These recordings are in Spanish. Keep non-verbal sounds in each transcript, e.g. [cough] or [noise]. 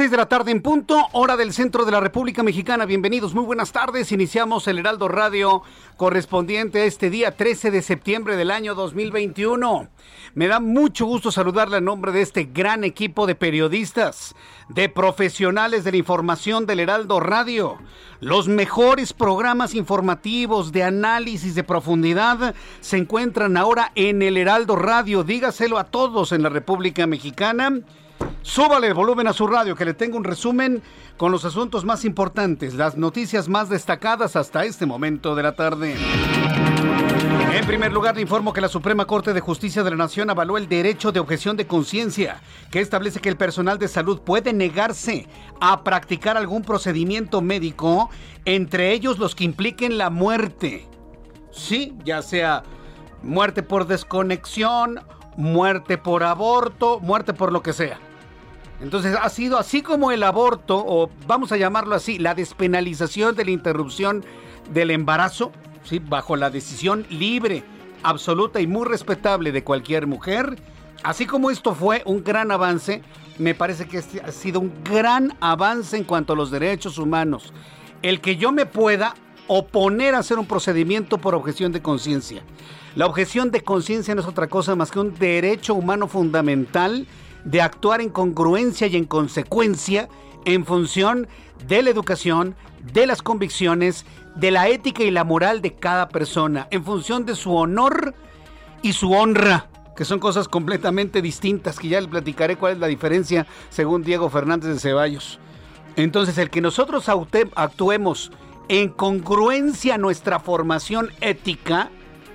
6 de la tarde en punto, hora del centro de la República Mexicana. Bienvenidos, muy buenas tardes. Iniciamos el Heraldo Radio correspondiente a este día 13 de septiembre del año 2021. Me da mucho gusto saludarle a nombre de este gran equipo de periodistas, de profesionales de la información del Heraldo Radio. Los mejores programas informativos de análisis de profundidad se encuentran ahora en el Heraldo Radio. Dígaselo a todos en la República Mexicana. Súbale el volumen a su radio, que le tengo un resumen con los asuntos más importantes, las noticias más destacadas hasta este momento de la tarde. En primer lugar, le informo que la Suprema Corte de Justicia de la Nación avaló el derecho de objeción de conciencia, que establece que el personal de salud puede negarse a practicar algún procedimiento médico, entre ellos los que impliquen la muerte. Sí, ya sea muerte por desconexión, muerte por aborto, muerte por lo que sea. Entonces ha sido así como el aborto, o vamos a llamarlo así, la despenalización de la interrupción del embarazo, ¿sí? bajo la decisión libre, absoluta y muy respetable de cualquier mujer. Así como esto fue un gran avance, me parece que este ha sido un gran avance en cuanto a los derechos humanos. El que yo me pueda oponer a hacer un procedimiento por objeción de conciencia. La objeción de conciencia no es otra cosa más que un derecho humano fundamental de actuar en congruencia y en consecuencia en función de la educación, de las convicciones, de la ética y la moral de cada persona, en función de su honor y su honra, que son cosas completamente distintas, que ya les platicaré cuál es la diferencia según Diego Fernández de Ceballos. Entonces, el que nosotros actuemos en congruencia a nuestra formación ética,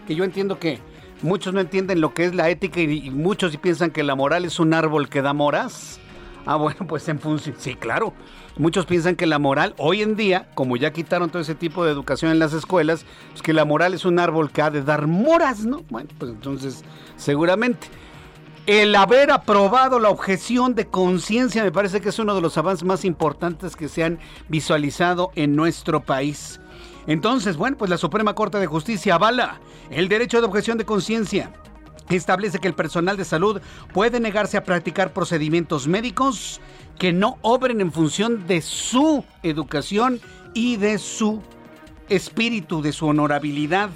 que yo entiendo que muchos no entienden lo que es la ética y, muchos piensan que la moral es un árbol que da moras. Ah, bueno, [laughs] pues en función, sí, claro. Muchos piensan que la moral, hoy en día, como ya quitaron todo ese tipo de educación en las escuelas, pues que la moral es un árbol que ha de dar moras, ¿no? Bueno, pues entonces, seguramente. El haber aprobado la objeción de conciencia me parece que es uno de los avances más importantes que se han visualizado en nuestro país. Entonces, bueno, pues la Suprema Corte de Justicia avala el derecho de objeción de conciencia. Establece que el personal de salud puede negarse a practicar procedimientos médicos que no obren en función de su educación y de su espíritu, de su honorabilidad.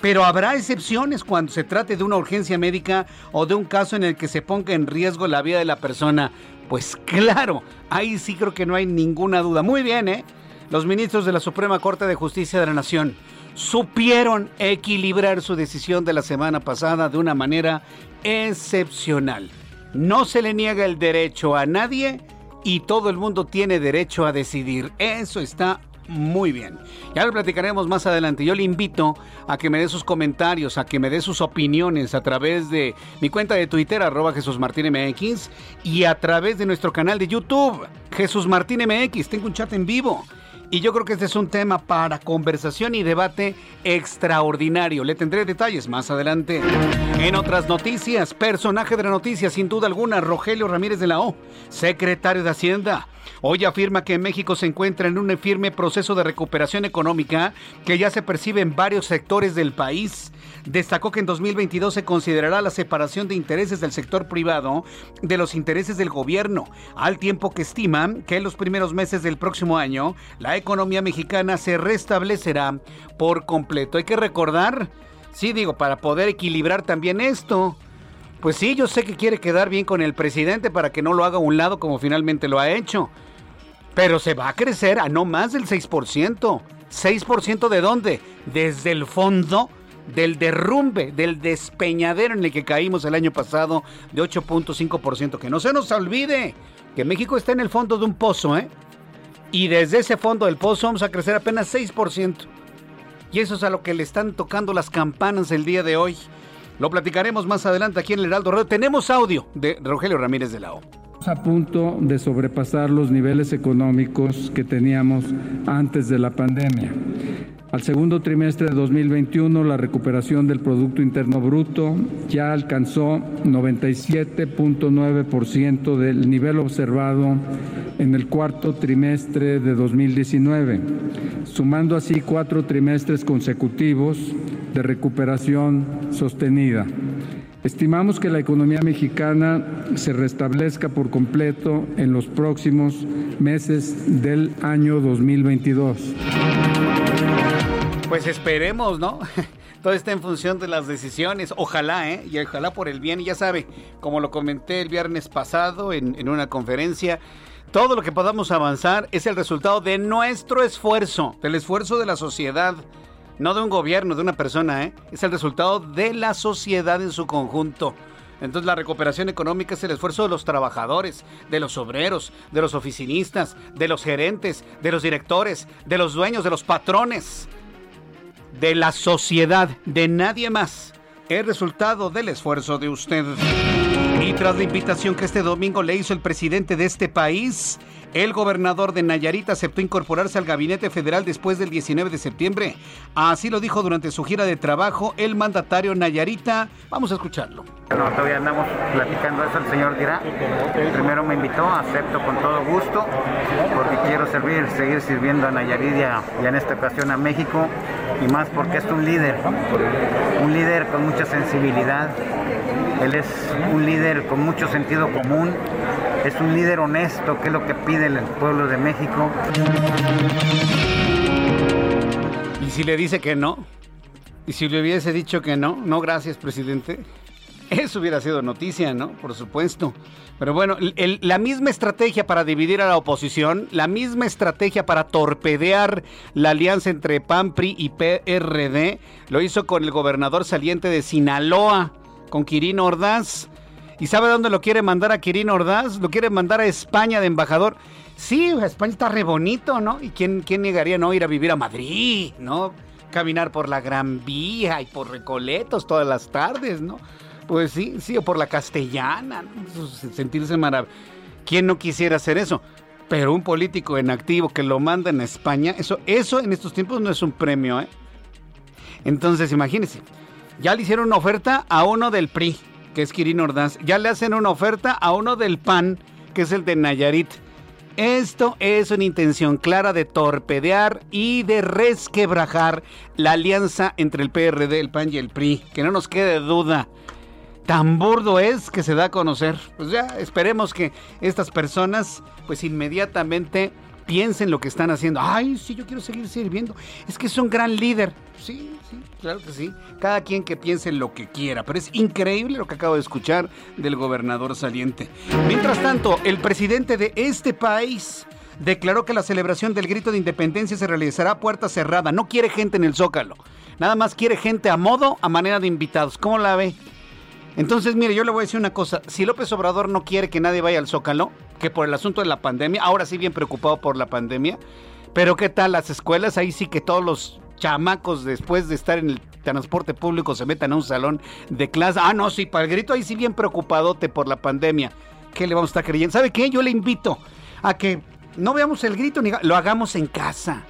Pero habrá excepciones cuando se trate de una urgencia médica o de un caso en el que se ponga en riesgo la vida de la persona. Pues claro, ahí sí creo que no hay ninguna duda. Muy bien, ¿eh? Los ministros de la Suprema Corte de Justicia de la Nación supieron equilibrar su decisión de la semana pasada de una manera excepcional. No se le niega el derecho a nadie y todo el mundo tiene derecho a decidir. Eso está muy bien. Ya lo platicaremos más adelante. Yo le invito a que me dé sus comentarios, a que me dé sus opiniones a través de mi cuenta de Twitter, arroba Jesús Martín MX, y a través de nuestro canal de YouTube, Jesús Martín MX. Tengo un chat en vivo Y yo creo que este es un tema para conversación y debate extraordinario. Le tendré detalles más adelante. En otras noticias, personaje de la noticia, sin duda alguna, Rogelio Ramírez de la O, secretario de Hacienda. Hoy afirma que México se encuentra en un firme proceso de recuperación económica que ya se percibe en varios sectores del país. Destacó que en 2022 se considerará la separación de intereses del sector privado de los intereses del gobierno, al tiempo que estima que en los primeros meses del próximo año la economía mexicana se restablecerá por completo. Hay que recordar, sí digo, para poder equilibrar también esto. Pues sí, yo sé que quiere quedar bien con el presidente para que no lo haga a un lado como finalmente lo ha hecho. Pero se va a crecer a no más del 6%. ¿6% de dónde? Desde el fondo del derrumbe, del despeñadero en el que caímos el año pasado de 8.5%. Que no se nos olvide que México está en el fondo de un pozo, ¿eh? Y desde ese fondo del pozo vamos a crecer apenas 6%. Y eso es a lo que le están tocando las campanas el día de hoy. Lo platicaremos más adelante aquí en el Heraldo Radio. Tenemos audio de Rogelio Ramírez de la O. A punto de sobrepasar los niveles económicos que teníamos antes de la pandemia. Al segundo trimestre de 2021, la recuperación del Producto Interno Bruto ya alcanzó 97.9% del nivel observado en el cuarto trimestre de 2019, sumando así cuatro trimestres consecutivos de recuperación sostenida. Estimamos que la economía mexicana se restablezca por completo en los próximos meses del año 2022. Pues esperemos, ¿no? [laughs] Todo está en función de las decisiones. Ojalá, ¿eh? Y ojalá por el bien. Y ya sabe, como lo comenté el viernes pasado en, una conferencia, todo lo que podamos avanzar es el resultado de nuestro esfuerzo, del esfuerzo de la sociedad, no de un gobierno, de una persona, ¿eh? Es el resultado de la sociedad en su conjunto. Entonces la recuperación económica es el esfuerzo de los trabajadores, de los obreros, de los oficinistas, de los gerentes, de los directores, de los dueños, de los patrones de la sociedad, de nadie más. El resultado del esfuerzo de usted. Y tras la invitación que este domingo le hizo el presidente de este país, el gobernador de Nayarit aceptó incorporarse al gabinete federal después del 19 de septiembre. Así lo dijo durante su gira de trabajo el mandatario Nayarita. Vamos a escucharlo. No, todavía andamos platicando eso, el señor dirá. Primero me invitó, acepto con todo gusto, porque quiero servir, seguir sirviendo a Nayarit y, en esta ocasión a México, y más porque es un líder, un líder con mucha sensibilidad, él es un líder con mucho sentido común, es un líder honesto, que es lo que pide el pueblo de México. ¿Y si le dice que no? ¿Y si le hubiese dicho que no? No, gracias, presidente. Eso hubiera sido noticia, ¿no? Por supuesto. Pero bueno, la misma estrategia para dividir a la oposición, la misma estrategia para torpedear la alianza entre PAN, PRI y PRD, lo hizo con el gobernador saliente de Sinaloa, con Quirino Ordaz. ¿Y sabe dónde lo quiere mandar a Quirino Ordaz? Lo quiere mandar a España de embajador. Sí, España está re bonito, ¿no? ¿Y quién, quién negaría no ir a vivir a Madrid, ¿no? Caminar por la Gran Vía y por Recoletos todas las tardes, ¿no? Pues sí, sí, o por la Castellana, ¿no? sentirse maravilloso. ¿Quién no quisiera hacer eso? Pero un político en activo que lo manda en España, eso, eso en estos tiempos no es un premio, ¿eh? Entonces, imagínense, ya le hicieron una oferta a uno del PRI, que es Kirin Ordaz. Ya le hacen una oferta a uno del PAN, que es el de Nayarit. Esto es una intención clara de torpedear y de resquebrajar la alianza entre el PRD, el PAN y el PRI. Que no nos quede duda. Tan burdo es que se da a conocer. Pues ya esperemos que estas personas pues inmediatamente piensen lo que están haciendo. Ay, sí, yo quiero seguir sirviendo. Es que es un gran líder. Sí, claro que sí. Cada quien que piense lo que quiera. Pero es increíble lo que acabo de escuchar del gobernador saliente. Mientras tanto, el presidente de este país declaró que la celebración del grito de independencia se realizará a puerta cerrada. No quiere gente en el zócalo. Nada más quiere gente a modo, a manera de invitados. ¿Cómo la ve? Entonces, mire, yo le voy a decir una cosa. Si López Obrador no quiere que nadie vaya al Zócalo, que por el asunto de la pandemia, ahora sí bien preocupado por la pandemia, pero ¿qué tal las escuelas? Ahí sí que todos los chamacos después de estar en el transporte público se metan a un salón de clase. Ah, no, sí, para el grito ahí sí bien preocupadote por la pandemia. ¿Qué le vamos a estar creyendo? ¿Sabe qué? Yo le invito a que no veamos el grito, ni lo hagamos en casa.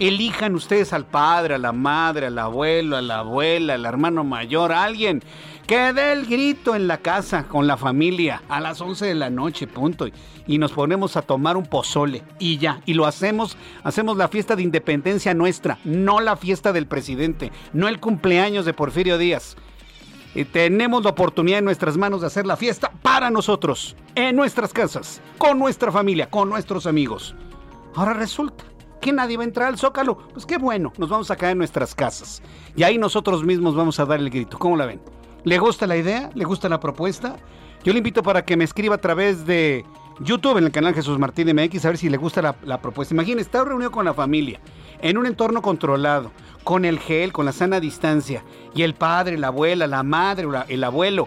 Elijan ustedes al padre, a la madre, al abuelo, a la abuela, al hermano mayor, a alguien que dé el grito en la casa con la familia a las 11 de la noche, punto. Y nos ponemos a tomar un pozole y ya. Y lo hacemos, hacemos la fiesta de independencia nuestra, no la fiesta del presidente, no el cumpleaños de Porfirio Díaz. Y tenemos la oportunidad en nuestras manos de hacer la fiesta para nosotros, en nuestras casas, con nuestra familia, con nuestros amigos. Ahora resulta que nadie va a entrar al Zócalo. Pues qué bueno, nos vamos a quedar en nuestras casas. Y ahí nosotros mismos vamos a dar el grito. ¿Cómo la ven? ¿Le gusta la idea? ¿Le gusta la propuesta? Yo le invito para que me escriba a través de YouTube en el canal Jesús Martín MX a ver si le gusta la, propuesta. Imagínese, está reunido con la familia, en un entorno controlado, con el gel, con la sana distancia, y el padre, la abuela, la madre, el abuelo.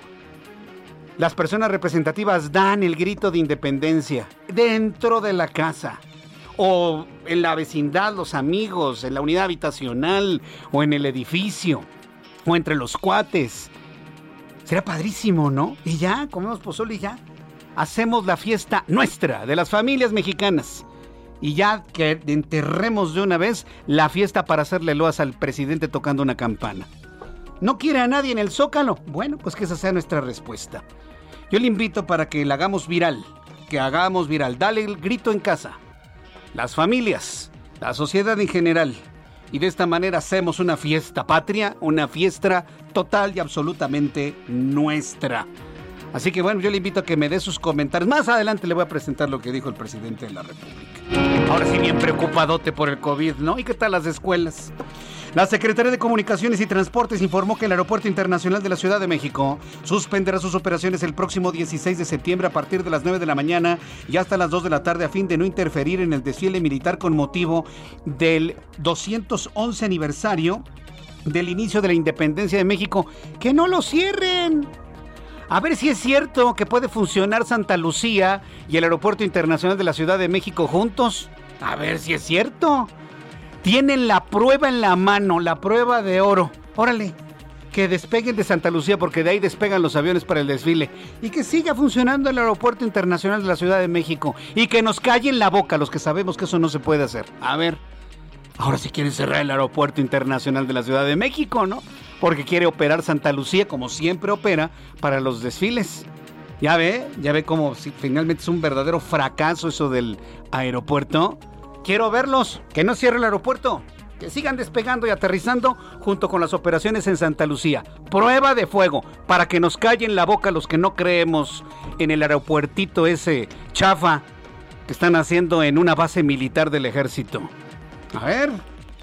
Las personas representativas dan el grito de independencia dentro de la casa o en la vecindad, los amigos, en la unidad habitacional o en el edificio o entre los cuates. Será padrísimo, ¿no? Y ya, comemos pozole y ya. Hacemos la fiesta nuestra, de las familias mexicanas. Y ya que enterremos de una vez la fiesta para hacerle loas al presidente tocando una campana. ¿No quiere a nadie en el zócalo? Bueno, pues que esa sea nuestra respuesta. Yo le invito para que la hagamos viral. Que hagamos viral. Dale el grito en casa las familias, la sociedad en general. Y de esta manera hacemos una fiesta patria, una fiesta total y absolutamente nuestra. Así que bueno, yo le invito a que me dé sus comentarios. Más adelante le voy a presentar lo que dijo el presidente de la República. Ahora sí, bien preocupadote por el COVID, ¿no? ¿Y qué tal las escuelas? La Secretaría de Comunicaciones y Transportes informó que el Aeropuerto Internacional de la Ciudad de México suspenderá sus operaciones el próximo 16 de septiembre a partir de las 9 de la mañana y hasta las 2 de la tarde a fin de no interferir en el desfile militar con motivo del 211 aniversario del inicio de la independencia de México. ¡Que no lo cierren! A ver si es cierto que puede funcionar Santa Lucía y el Aeropuerto Internacional de la Ciudad de México juntos. A ver si es cierto tienen la prueba en la mano, la prueba de oro. Órale, que despeguen de Santa Lucía porque de ahí despegan los aviones para el desfile y que siga funcionando el aeropuerto internacional de la Ciudad de México y que nos callen la boca los que sabemos que eso no se puede hacer. A ver, ahora si quieren cerrar el aeropuerto internacional de la Ciudad de México, ¿no? Porque quiere operar Santa Lucía como siempre opera para los desfiles. Ya ve, ya ve cómo finalmente es un verdadero fracaso eso del aeropuerto. Quiero verlos, que no cierre el aeropuerto, que sigan despegando y aterrizando junto con las operaciones en Santa Lucía. Prueba de fuego para que nos callen la boca los que no creemos en el aeropuertito ese chafa que están haciendo en una base militar del ejército. A ver,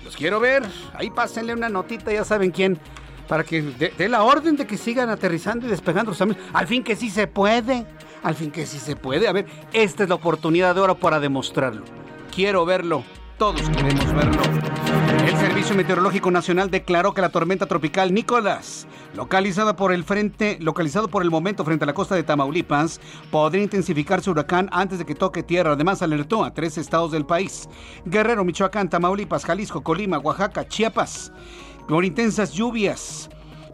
los quiero ver. Ahí pásenle una notita, ya saben quién, para que dé la orden de que sigan aterrizando y despegando. Al fin que sí se puede. Al fin que sí se puede. A ver, esta es la oportunidad de oro para demostrarlo. Quiero verlo. Todos queremos verlo. El Servicio Meteorológico Nacional declaró que la tormenta tropical Nicolás, localizada por el frente, localizado por el momento frente a la costa de Tamaulipas, podría intensificar su huracán antes de que toque tierra. Además, alertó a tres estados del país: Guerrero, Michoacán, Tamaulipas, Jalisco, Colima, Oaxaca, Chiapas, por intensas lluvias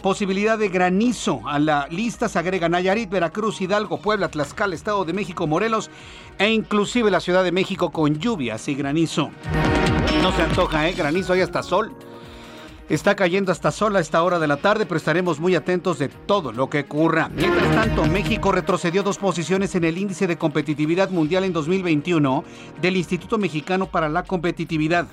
Posibilidad de granizo. A la lista se agrega Nayarit, Veracruz, Hidalgo, Puebla, Tlaxcala, Estado de México, Morelos e inclusive la Ciudad de México con lluvias y granizo. No se antoja, ¿eh? Granizo, hay hasta sol. Está cayendo hasta sol a esta hora de la tarde, pero estaremos muy atentos de todo lo que ocurra. Mientras tanto, México retrocedió dos posiciones en el índice de competitividad mundial en 2021 del Instituto Mexicano para la Competitividad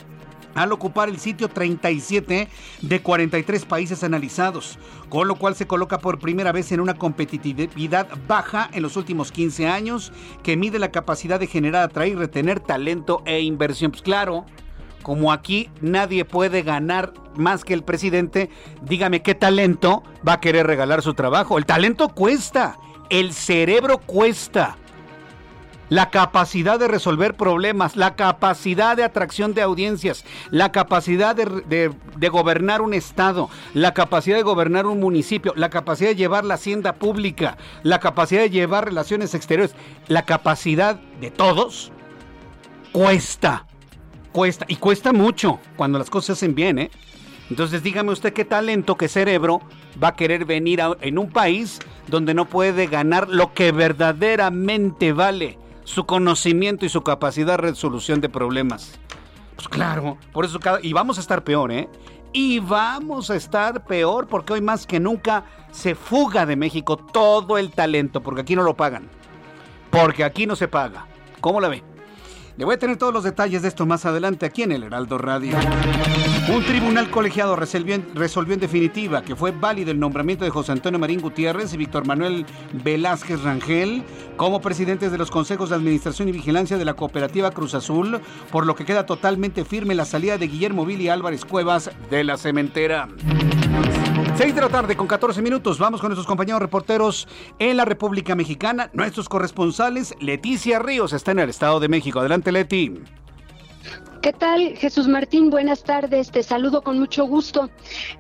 al ocupar el sitio 37 de 43 países analizados, con lo cual se coloca por primera vez en una competitividad baja en los últimos 15 años, que mide la capacidad de generar, atraer, retener talento e inversión. Pues claro, como aquí nadie puede ganar más que el presidente, dígame qué talento va a querer regalar su trabajo. El talento cuesta, el cerebro cuesta la capacidad de resolver problemas, la capacidad de atracción de audiencias, la capacidad de, gobernar un estado, la capacidad de gobernar un municipio, la capacidad de llevar la hacienda pública, la capacidad de llevar relaciones exteriores, la capacidad de todos, cuesta, cuesta, y cuesta mucho cuando las cosas se hacen bien, ¿eh? Entonces dígame usted qué talento, qué cerebro va a querer venir en un país donde no puede ganar lo que verdaderamente vale su conocimiento y su capacidad de resolución de problemas. Pues claro, por eso cada... Y vamos a estar peor, ¿eh? Y vamos a estar peor porque hoy más que nunca se fuga de México todo el talento, porque aquí no lo pagan. Porque aquí no se paga. ¿Cómo la ve? Le voy a tener todos los detalles de esto más adelante aquí en el Heraldo Radio. Un tribunal colegiado resolvió en, definitiva que fue válido el nombramiento de José Antonio Marín Gutiérrez y Víctor Manuel Velázquez Rangel como presidentes de los consejos de administración y vigilancia de la cooperativa Cruz Azul, por lo que queda totalmente firme la salida de Guillermo Vili Álvarez Cuevas de la cementera. 6 de la tarde con 14 minutos. Vamos con nuestros compañeros reporteros en la República Mexicana. Nuestros corresponsales, Leticia Ríos, está en el Estado de México. Adelante, Leti. ¿Qué tal, Jesús Martín? Buenas tardes, te saludo con mucho gusto.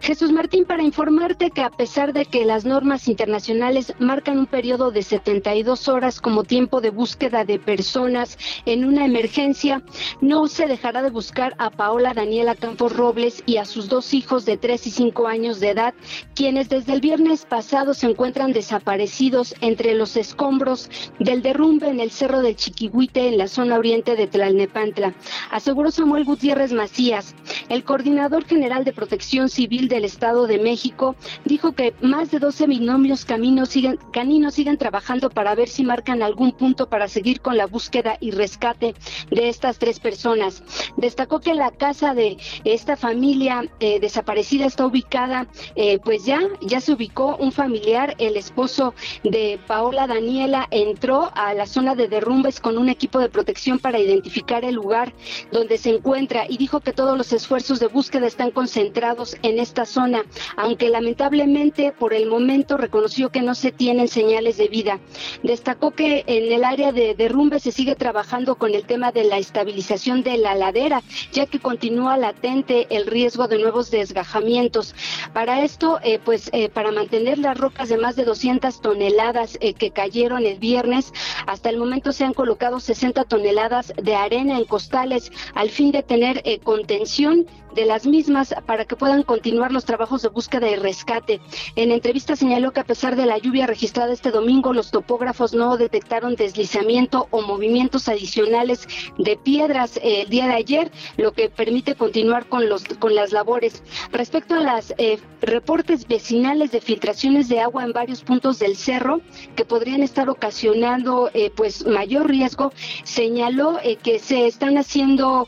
Jesús Martín, para informarte que a pesar de que las normas internacionales marcan un periodo de 72 horas como tiempo de búsqueda de personas en una emergencia, no se dejará de buscar a Paola Daniela Campos Robles y a sus dos hijos de 3 y 5 años de edad, quienes desde el viernes pasado se encuentran desaparecidos entre los escombros del derrumbe en el Cerro del Chiquihuite en la zona oriente de Tlalnepantla. Aseguró Samuel Gutiérrez Macías, el coordinador general de Protección Civil del Estado de México, dijo que más de 12 binomios caminos siguen, caninos siguen trabajando para ver si marcan algún punto para seguir con la búsqueda y rescate de estas tres personas. Destacó que la casa de esta familia eh, desaparecida está ubicada, eh, pues ya, ya se ubicó un familiar, el esposo de Paola Daniela, entró a la zona de derrumbes con un equipo de protección para identificar el lugar donde se encuentra y dijo que todos los esfuerzos de búsqueda están concentrados en esta zona, aunque lamentablemente por el momento reconoció que no se tienen señales de vida. Destacó que en el área de derrumbe se sigue trabajando con el tema de la estabilización de la ladera, ya que continúa latente el riesgo de nuevos desgajamientos. Para esto, eh, pues eh, para mantener las rocas de más de 200 toneladas eh, que cayeron el viernes, hasta el momento se han colocado 60 toneladas de arena en costales al fin de tener eh, contención de las mismas para que puedan continuar los trabajos de búsqueda y rescate. En entrevista señaló que a pesar de la lluvia registrada este domingo, los topógrafos no detectaron deslizamiento o movimientos adicionales de piedras eh, el día de ayer, lo que permite continuar con los con las labores. Respecto a los eh, reportes vecinales de filtraciones de agua en varios puntos del cerro que podrían estar ocasionando eh, pues mayor riesgo, señaló que se están haciendo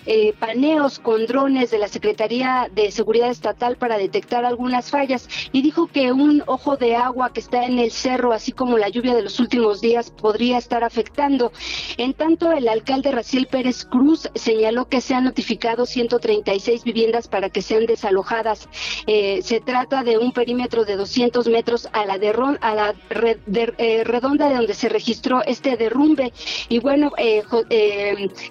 eh, paneos con drones de la Secretaría de Seguridad Estatal para detectar algunas fallas y dijo que un ojo de agua que está en el cerro, así como la lluvia de los últimos días, podría estar afectando. En tanto, el alcalde Raciel Pérez Cruz señaló que se han notificado 136 viviendas para que sean desalojadas. Eh, se trata de un perímetro de 200 metros a la, a la eh, redonda de donde se registró este derrumbe. Y bueno,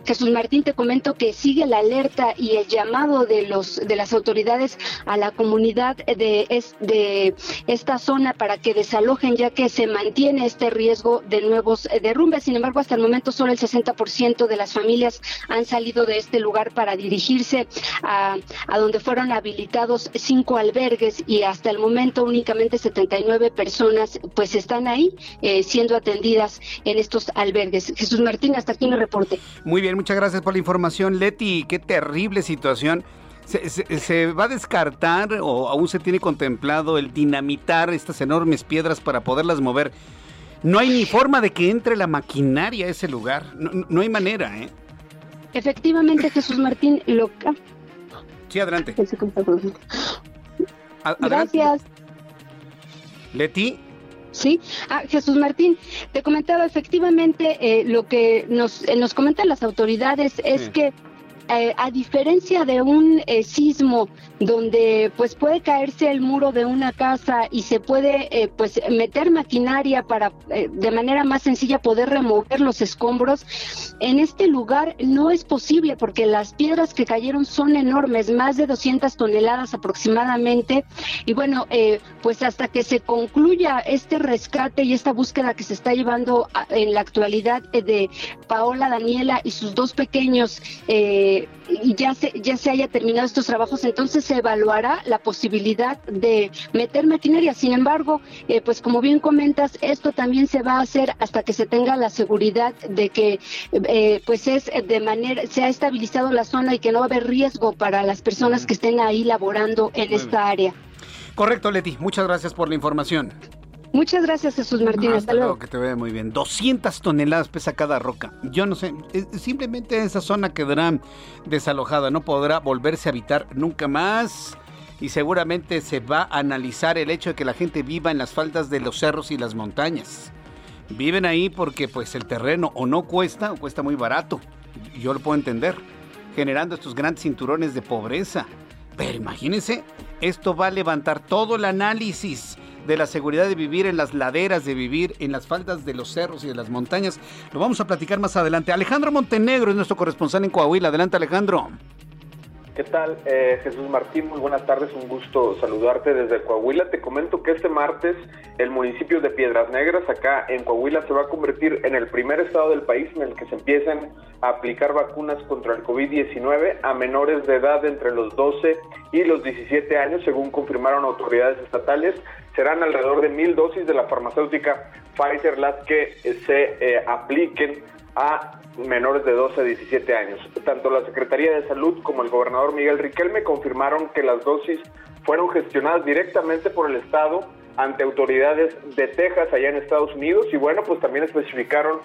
Jesús Martín, te comento que sigue la alerta y el llamado de los de las autoridades a la comunidad de, de esta zona para que desalojen ya que se mantiene este riesgo de nuevos eh, derrumbes. Sin embargo, hasta el momento solo el 60% de las familias han salido de este lugar para dirigirse a, a donde fueron habilitados cinco albergues y hasta el momento únicamente 79 personas pues están ahí eh, siendo atendidas en estos albergues. Jesús Martín, hasta aquí mi reporte. Muy bien, muchas gracias por la información. Leti, qué terrible situación. ¿Se, se, se va a descartar o aún se tiene contemplado el dinamitar estas enormes piedras para poderlas mover? No hay ni forma de que entre la maquinaria a ese lugar. No, no hay manera, ¿eh? Efectivamente, Jesús Martín, lo... Sí, adelante. adelante. Gracias. Leti. Sí, ah, Jesús Martín, te comentaba efectivamente eh, lo que nos, eh, nos comentan las autoridades es sí. que eh, a diferencia de un eh, sismo donde pues puede caerse el muro de una casa y se puede eh, pues meter maquinaria para de manera más sencilla poder remover los escombros, en este lugar no es posible porque las piedras que cayeron son enormes, más de 200 toneladas aproximadamente. Y bueno, pues hasta que se concluya este rescate y esta búsqueda que se está llevando en la actualidad de Paola Daniela y sus dos pequeños eh, ya se, ya se haya terminado estos trabajos, entonces se evaluará la posibilidad de meter maquinaria. Sin embargo, eh, pues como bien comentas, esto también se va a hacer hasta que se tenga la seguridad de que eh, pues es de manera, se ha estabilizado la zona y que no va a haber riesgo para las personas que estén ahí laborando en esta área. Correcto, Leti. Muchas gracias por la información. Muchas gracias, Jesús Martín. Hasta, luego. Que te vea muy bien. 200 toneladas pesa cada roca. Yo no sé. Simplemente esa zona quedará desalojada. No podrá volverse a habitar nunca más. Y seguramente se va a analizar el hecho de que la gente viva en las faldas de los cerros y las montañas. Viven ahí porque pues el terreno o no cuesta o cuesta muy barato. Yo lo puedo entender. Generando estos grandes cinturones de pobreza. Pero imagínense, esto va a levantar todo el análisis de la seguridad de vivir en las laderas, de vivir en las faldas de los cerros y de las montañas. Lo vamos a platicar más adelante. Alejandro Montenegro es nuestro corresponsal en Coahuila. Adelante, Alejandro. ¿Qué tal, eh, Jesús Martín? Muy buenas tardes, un gusto saludarte desde Coahuila. Te comento que este martes el municipio de Piedras Negras, acá en Coahuila, se va a convertir en el primer estado del país en el que se empiecen a aplicar vacunas contra el COVID-19 a menores de edad entre los 12 y los 17 años, según confirmaron autoridades estatales. Serán alrededor de mil dosis de la farmacéutica Pfizer las que se eh, apliquen a menores de 12 a 17 años. Tanto la Secretaría de Salud como el gobernador Miguel Riquelme confirmaron que las dosis fueron gestionadas directamente por el Estado ante autoridades de Texas allá en Estados Unidos y bueno, pues también especificaron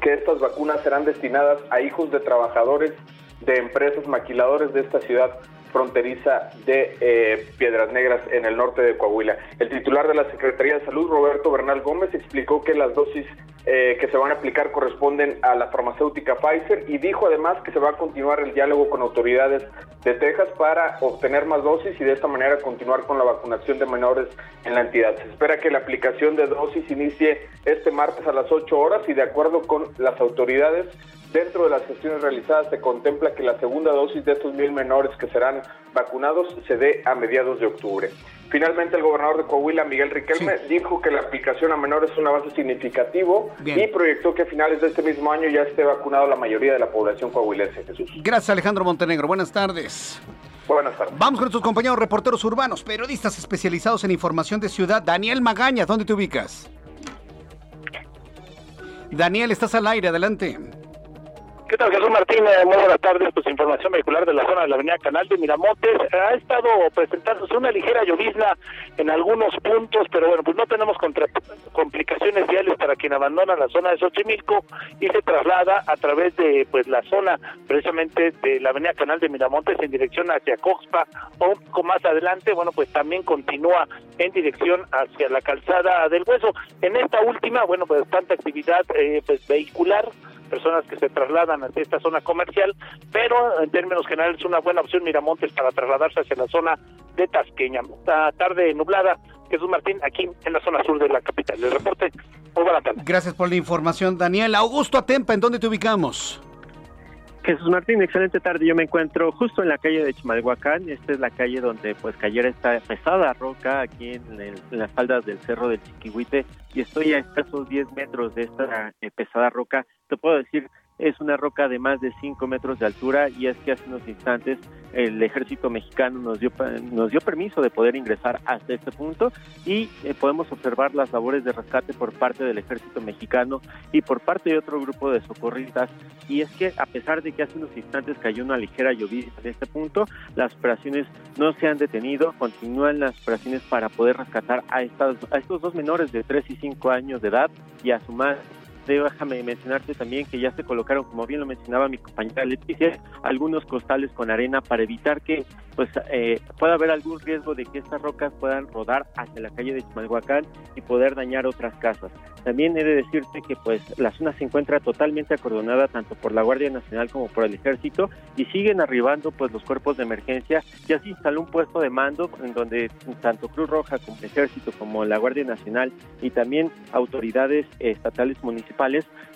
que estas vacunas serán destinadas a hijos de trabajadores de empresas maquiladores de esta ciudad fronteriza de eh, Piedras Negras en el norte de Coahuila. El titular de la Secretaría de Salud, Roberto Bernal Gómez, explicó que las dosis eh, que se van a aplicar corresponden a la farmacéutica Pfizer y dijo además que se va a continuar el diálogo con autoridades de Texas para obtener más dosis y de esta manera continuar con la vacunación de menores en la entidad. Se espera que la aplicación de dosis inicie este martes a las 8 horas y de acuerdo con las autoridades Dentro de las gestiones realizadas se contempla que la segunda dosis de estos mil menores que serán vacunados se dé a mediados de octubre. Finalmente, el gobernador de Coahuila, Miguel Riquelme, dijo que la aplicación a menores es un avance significativo y proyectó que a finales de este mismo año ya esté vacunado la mayoría de la población coahuilense. Jesús. Gracias, Alejandro Montenegro. Buenas tardes. Buenas tardes. Vamos con nuestros compañeros reporteros urbanos, periodistas especializados en información de ciudad. Daniel Magaña, ¿dónde te ubicas? Daniel, estás al aire, adelante. ¿Qué tal, Jesús Martínez? Muy buenas tardes. Pues información vehicular de la zona de la avenida Canal de Miramontes. Ha estado presentándose una ligera llovizna en algunos puntos, pero bueno, pues no tenemos complicaciones viales para quien abandona la zona de Xochimilco y se traslada a través de pues la zona precisamente de la avenida Canal de Miramontes en dirección hacia Coxpa o un poco más adelante, bueno, pues también continúa en dirección hacia la calzada del Hueso. En esta última, bueno, pues tanta actividad eh, pues vehicular personas que se trasladan hacia esta zona comercial, pero en términos generales es una buena opción Miramontes para trasladarse hacia la zona de Tasqueña. Esta tarde nublada, Jesús Martín, aquí en la zona sur de la capital. El reporte, muy buena tarde. Gracias por la información, Daniel. Augusto Atempa, ¿en dónde te ubicamos? Jesús Martín, excelente tarde. Yo me encuentro justo en la calle de Chimalhuacán. Esta es la calle donde pues cayera esta pesada roca aquí en, las faldas del cerro del Chiquihuite y estoy a escasos 10 metros de esta eh, pesada roca. Te puedo decir es una roca de más de 5 metros de altura y es que hace unos instantes el ejército mexicano nos dio nos dio permiso de poder ingresar hasta este punto y eh, podemos observar las labores de rescate por parte del ejército mexicano y por parte de otro grupo de socorristas. Y es que a pesar de que hace unos instantes cayó una ligera lluvia en este punto las operaciones no se han detenido. Continúan las operaciones para poder rescatar a estas a estos dos menores de 3 y 5 años de edad y a su madre déjame mencionarte también que ya se colocaron, como bien lo mencionaba mi compañera Leticia, algunos costales con arena para evitar que pues eh, pueda haber algún riesgo de que estas rocas puedan rodar hacia la calle de Chimalhuacán y poder dañar otras casas. También he de decirte que pues la zona se encuentra totalmente acordonada tanto por la Guardia Nacional como por el Ejército y siguen arribando pues los cuerpos de emergencia. Ya se instaló un puesto de mando en donde tanto Cruz Roja como el Ejército como la Guardia Nacional y también autoridades estatales municipales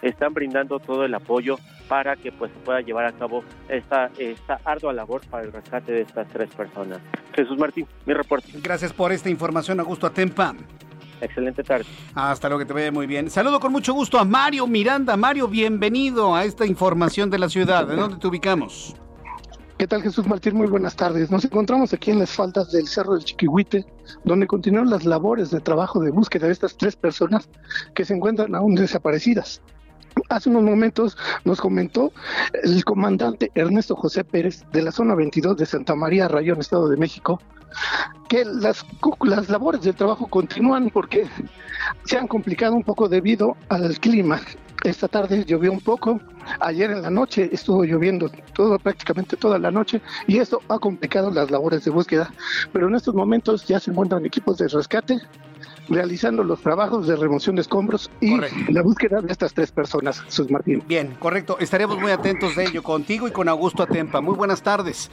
están brindando todo el apoyo para que pues se pueda llevar a cabo esta, esta ardua labor para el rescate de estas tres personas. Jesús Martín, mi reporte. Gracias por esta información, Augusto Atempa. Excelente tarde. Hasta luego, que te vaya muy bien. Saludo con mucho gusto a Mario Miranda. Mario, bienvenido a esta información de la ciudad. ¿De dónde te ubicamos? ¿Qué tal Jesús Martín? Muy buenas tardes. Nos encontramos aquí en las faldas del Cerro del Chiquihuite, donde continúan las labores de trabajo de búsqueda de estas tres personas que se encuentran aún desaparecidas. Hace unos momentos nos comentó el comandante Ernesto José Pérez de la zona 22 de Santa María, Rayón, Estado de México, que las, las labores de trabajo continúan porque se han complicado un poco debido al clima. Esta tarde llovió un poco, ayer en la noche estuvo lloviendo todo, prácticamente toda la noche y eso ha complicado las labores de búsqueda. Pero en estos momentos ya se encuentran equipos de rescate realizando los trabajos de remoción de escombros y la búsqueda de estas tres personas, Jesús Martín. Bien, correcto. Estaremos muy atentos de ello contigo y con Augusto Atempa. Muy buenas tardes.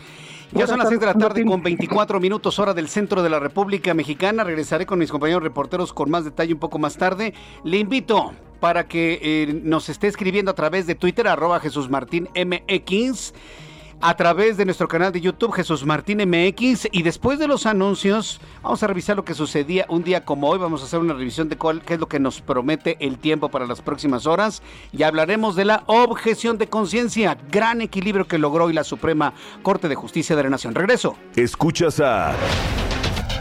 Ya son las 6 de la tarde con 24 minutos hora del centro de la República Mexicana. Regresaré con mis compañeros reporteros con más detalle un poco más tarde. Le invito para que eh, nos esté escribiendo a través de Twitter, arroba Jesús Martín MX a través de nuestro canal de YouTube Jesús Martín MX y después de los anuncios vamos a revisar lo que sucedía un día como hoy, vamos a hacer una revisión de qué es lo que nos promete el tiempo para las próximas horas y hablaremos de la objeción de conciencia, gran equilibrio que logró hoy la Suprema Corte de Justicia de la Nación. Regreso. Escuchas a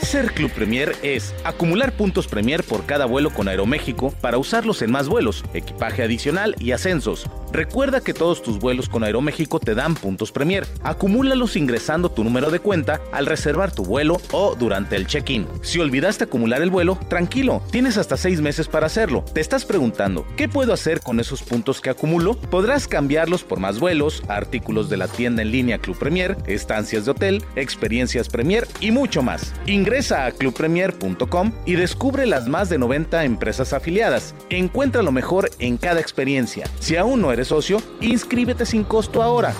Ser Club Premier es acumular puntos Premier por cada vuelo con Aeroméxico para usarlos en más vuelos, equipaje adicional y ascensos. Recuerda que todos tus vuelos con Aeroméxico te dan puntos Premier. Acumúlalos ingresando tu número de cuenta al reservar tu vuelo o durante el check-in. Si olvidaste acumular el vuelo, tranquilo, tienes hasta seis meses para hacerlo. Te estás preguntando, ¿qué puedo hacer con esos puntos que acumulo? Podrás cambiarlos por más vuelos, artículos de la tienda en línea Club Premier, estancias de hotel, experiencias Premier y mucho más. Ingresa a clubpremier.com y descubre las más de 90 empresas afiliadas. Encuentra lo mejor en cada experiencia. Si aún no eres socio, inscríbete sin costo ahora.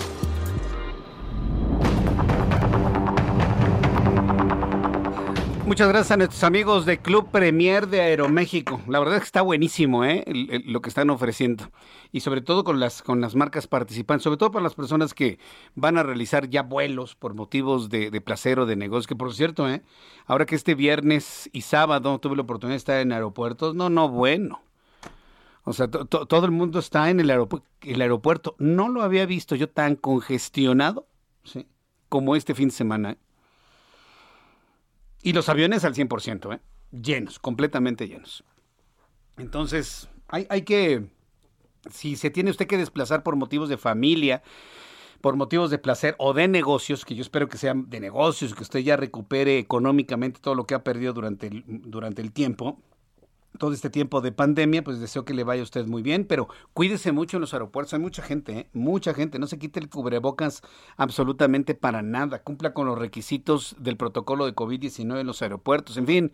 Muchas gracias a nuestros amigos de Club Premier de Aeroméxico. La verdad es que está buenísimo ¿eh? lo que están ofreciendo. Y sobre todo con las, con las marcas participantes, sobre todo para las personas que van a realizar ya vuelos por motivos de, placer o de negocio. Que por cierto, ¿eh? ahora que este viernes y sábado tuve la oportunidad de estar en aeropuertos, no, no, bueno. O sea, todo el mundo está en el, el, aeropuerto. No lo había visto yo tan congestionado como este fin de semana. ¿eh? Y los aviones al 100%, ¿eh? llenos, completamente llenos. Entonces, hay, hay que, si se tiene usted que desplazar por motivos de familia, por motivos de placer o de negocios, que yo espero que sean de negocios, que usted ya recupere económicamente todo lo que ha perdido durante el, durante el tiempo, todo este tiempo de pandemia, pues deseo que le vaya a usted muy bien, pero cuídese mucho en los aeropuertos, hay mucha gente, ¿eh? mucha gente, no se quite el cubrebocas absolutamente para nada, cumpla con los requisitos del protocolo de COVID-19 en los aeropuertos, en fin,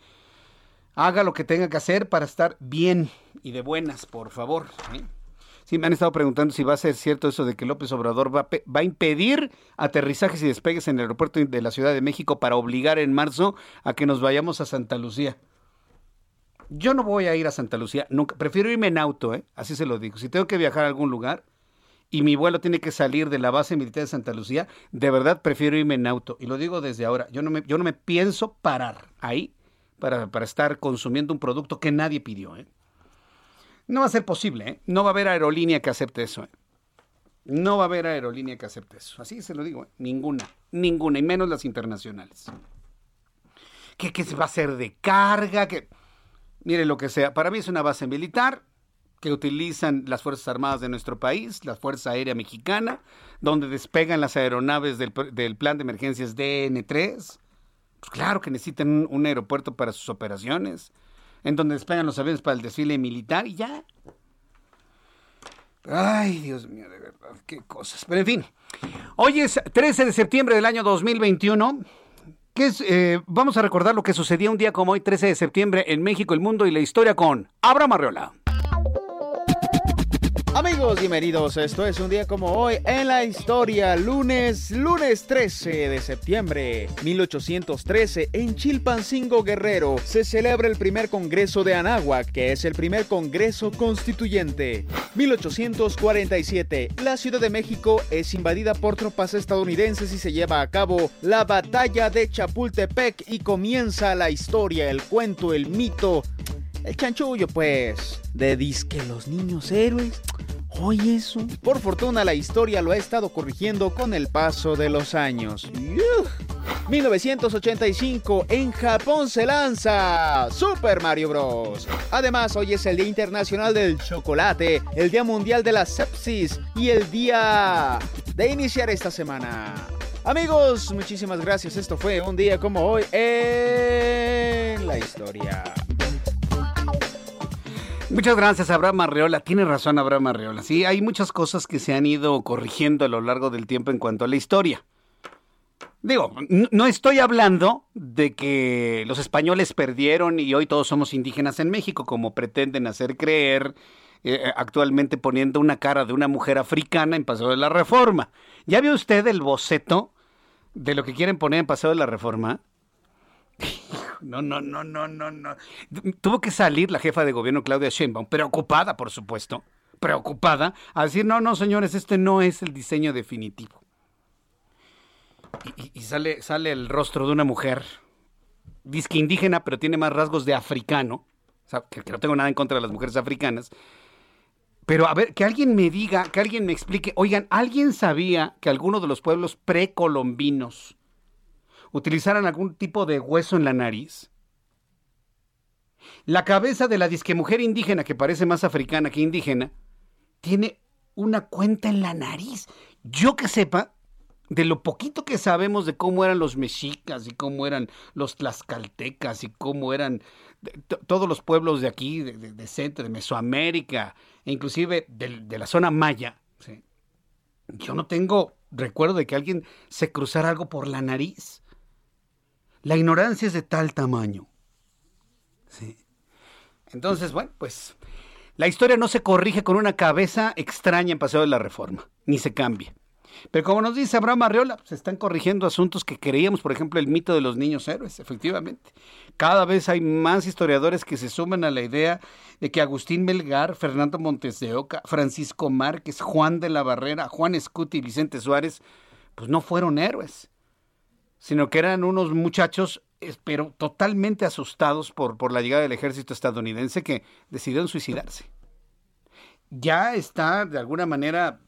haga lo que tenga que hacer para estar bien y de buenas, por favor. Sí, me han estado preguntando si va a ser cierto eso de que López Obrador va, a impedir aterrizajes y despegues en el aeropuerto de la Ciudad de México para obligar en marzo a que nos vayamos a Santa Lucía. Yo no voy a ir a Santa Lucía, nunca. Prefiero irme en auto, ¿eh? Así se lo digo. Si tengo que viajar a algún lugar y mi vuelo tiene que salir de la base militar de Santa Lucía, de verdad prefiero irme en auto. Y lo digo desde ahora. Yo no me, yo no me pienso parar ahí para, para estar consumiendo un producto que nadie pidió, ¿eh? No va a ser posible, ¿eh? No va a haber aerolínea que acepte eso, ¿eh? No va a haber aerolínea que acepte eso. Así se lo digo, ¿eh? ninguna, ninguna, y menos las internacionales. ¿Qué, se va a hacer de carga? ¿Qué? Mire lo que sea, para mí es una base militar que utilizan las Fuerzas Armadas de nuestro país, la Fuerza Aérea Mexicana, donde despegan las aeronaves del, plan de emergencias DN3. Pues claro que necesitan un, aeropuerto para sus operaciones, en donde despegan los aviones para el desfile militar y ya. Ay, Dios mío, de verdad, qué cosas. Pero en fin, hoy es 13 de septiembre del año 2021. ¿Qué es, eh, vamos a recordar lo que sucedía un día como hoy, 13 de septiembre, en México, el mundo y la historia con Abraham Arreola. Amigos, bienvenidos. Esto es un día como hoy en la historia. Lunes, lunes 13 de septiembre 1813 en Chilpancingo Guerrero se celebra el primer Congreso de Anáhuac, que es el primer Congreso Constituyente. 1847 la Ciudad de México es invadida por tropas estadounidenses y se lleva a cabo la batalla de Chapultepec y comienza la historia, el cuento, el mito el chanchullo, pues, de disque los niños héroes. Oye eso. Por fortuna la historia lo ha estado corrigiendo con el paso de los años. 1985 en Japón se lanza Super Mario Bros. Además hoy es el Día Internacional del Chocolate, el Día Mundial de la Sepsis y el día de iniciar esta semana. Amigos, muchísimas gracias. Esto fue un día como hoy en la historia. Muchas gracias, Abraham Arreola. Tiene razón, Abraham Arreola. Sí, hay muchas cosas que se han ido corrigiendo a lo largo del tiempo en cuanto a la historia. Digo, no estoy hablando de que los españoles perdieron y hoy todos somos indígenas en México, como pretenden hacer creer eh, actualmente poniendo una cara de una mujer africana en Paseo de la Reforma. ¿Ya vio usted el boceto de lo que quieren poner en Paseo de la Reforma? No, no, no, no, no, no. Tuvo que salir la jefa de gobierno Claudia Sheinbaum, preocupada, por supuesto, preocupada, a decir, no, no, señores, este no es el diseño definitivo. Y, sale, sale el rostro de una mujer, disque indígena, pero tiene más rasgos de africano, que, que no tengo nada en contra de las mujeres africanas, pero a ver, que alguien me diga, que alguien me explique, oigan, ¿alguien sabía que algunos de los pueblos precolombinos utilizaran algún tipo de hueso en la nariz. La cabeza de la disque mujer indígena, que parece más africana que indígena, tiene una cuenta en la nariz. Yo que sepa, de lo poquito que sabemos de cómo eran los mexicas y cómo eran los tlaxcaltecas y cómo eran todos los pueblos de aquí, de, de, Centro, de Mesoamérica, e inclusive de, la zona maya, yo no tengo recuerdo de que alguien se cruzara algo por la nariz. La ignorancia es de tal tamaño. Sí. Entonces, bueno, pues la historia no se corrige con una cabeza extraña en Paseo de la Reforma, ni se cambia. Pero como nos dice Abraham Arriola, se están corrigiendo asuntos que creíamos, por ejemplo, el mito de los niños héroes, efectivamente. Cada vez hay más historiadores que se suman a la idea de que Agustín Melgar, Fernando Montes de Oca, Francisco Márquez, Juan de la Barrera, Juan Escuti y Vicente Suárez, pues no fueron héroes sino que eran unos muchachos, pero totalmente asustados por, por la llegada del ejército estadounidense que decidieron suicidarse. Ya está, de alguna manera,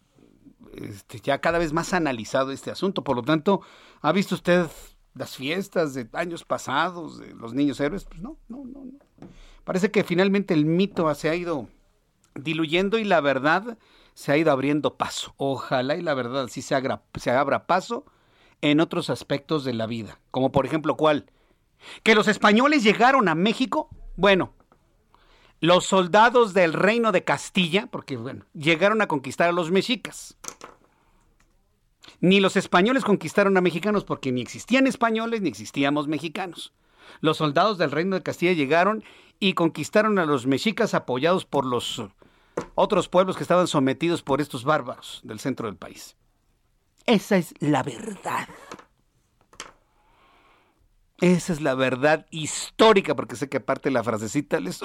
este, ya cada vez más analizado este asunto. Por lo tanto, ¿ha visto usted las fiestas de años pasados de los niños héroes? Pues no, no, no. no. Parece que finalmente el mito se ha ido diluyendo y la verdad se ha ido abriendo paso. Ojalá y la verdad sí se, se abra paso en otros aspectos de la vida, como por ejemplo cuál? Que los españoles llegaron a México, bueno, los soldados del reino de Castilla, porque bueno, llegaron a conquistar a los mexicas. Ni los españoles conquistaron a mexicanos porque ni existían españoles ni existíamos mexicanos. Los soldados del reino de Castilla llegaron y conquistaron a los mexicas apoyados por los otros pueblos que estaban sometidos por estos bárbaros del centro del país. Esa es la verdad. Esa es la verdad histórica, porque sé que aparte la frasecita les,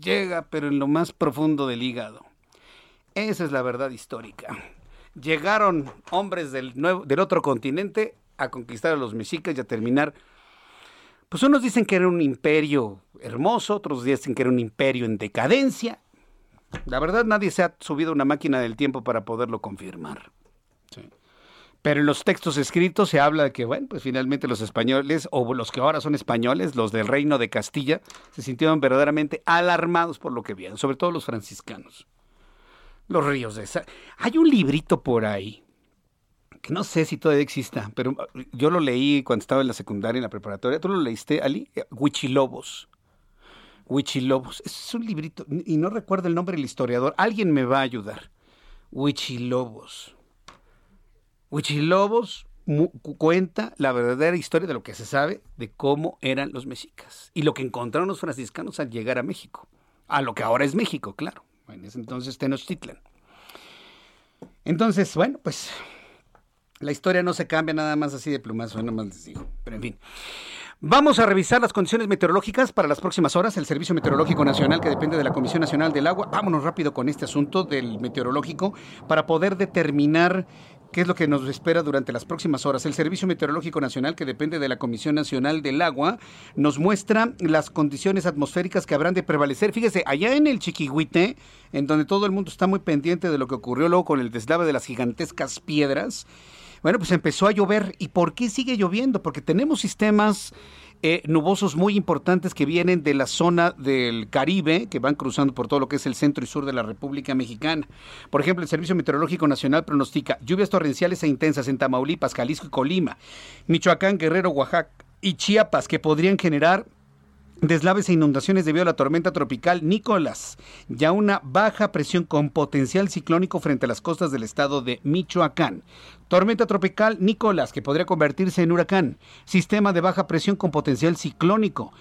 llega, pero en lo más profundo del hígado. Esa es la verdad histórica. Llegaron hombres del, nuevo, del otro continente a conquistar a los mexicas y a terminar. Pues unos dicen que era un imperio hermoso, otros dicen que era un imperio en decadencia. La verdad, nadie se ha subido a una máquina del tiempo para poderlo confirmar. Pero en los textos escritos se habla de que, bueno, pues finalmente los españoles, o los que ahora son españoles, los del reino de Castilla, se sintieron verdaderamente alarmados por lo que vieron, sobre todo los franciscanos. Los ríos de esa. Hay un librito por ahí, que no sé si todavía exista, pero yo lo leí cuando estaba en la secundaria, en la preparatoria. ¿Tú lo leíste, Ali? Huichilobos. Huichilobos. Es un librito, y no recuerdo el nombre del historiador. Alguien me va a ayudar. Huichilobos. Huichilobos cuenta la verdadera historia de lo que se sabe de cómo eran los mexicas y lo que encontraron los franciscanos al llegar a México. A lo que ahora es México, claro. En ese entonces Tenochtitlan. Entonces, bueno, pues la historia no se cambia nada más así de plumazo, nada más les digo. Pero en fin. Vamos a revisar las condiciones meteorológicas para las próximas horas. El Servicio Meteorológico Nacional, que depende de la Comisión Nacional del Agua. Vámonos rápido con este asunto del meteorológico para poder determinar qué es lo que nos espera durante las próximas horas. El Servicio Meteorológico Nacional, que depende de la Comisión Nacional del Agua, nos muestra las condiciones atmosféricas que habrán de prevalecer. Fíjese, allá en el Chiquihuite, en donde todo el mundo está muy pendiente de lo que ocurrió luego con el deslave de las gigantescas piedras, bueno, pues empezó a llover. ¿Y por qué sigue lloviendo? Porque tenemos sistemas eh, nubosos muy importantes que vienen de la zona del Caribe, que van cruzando por todo lo que es el centro y sur de la República Mexicana. Por ejemplo, el Servicio Meteorológico Nacional pronostica lluvias torrenciales e intensas en Tamaulipas, Jalisco y Colima, Michoacán, Guerrero, Oaxaca y Chiapas, que podrían generar Deslaves e inundaciones debido a la tormenta tropical Nicolás, ya una baja presión con potencial ciclónico frente a las costas del estado de Michoacán. Tormenta tropical Nicolás, que podría convertirse en huracán. Sistema de baja presión con potencial ciclónico.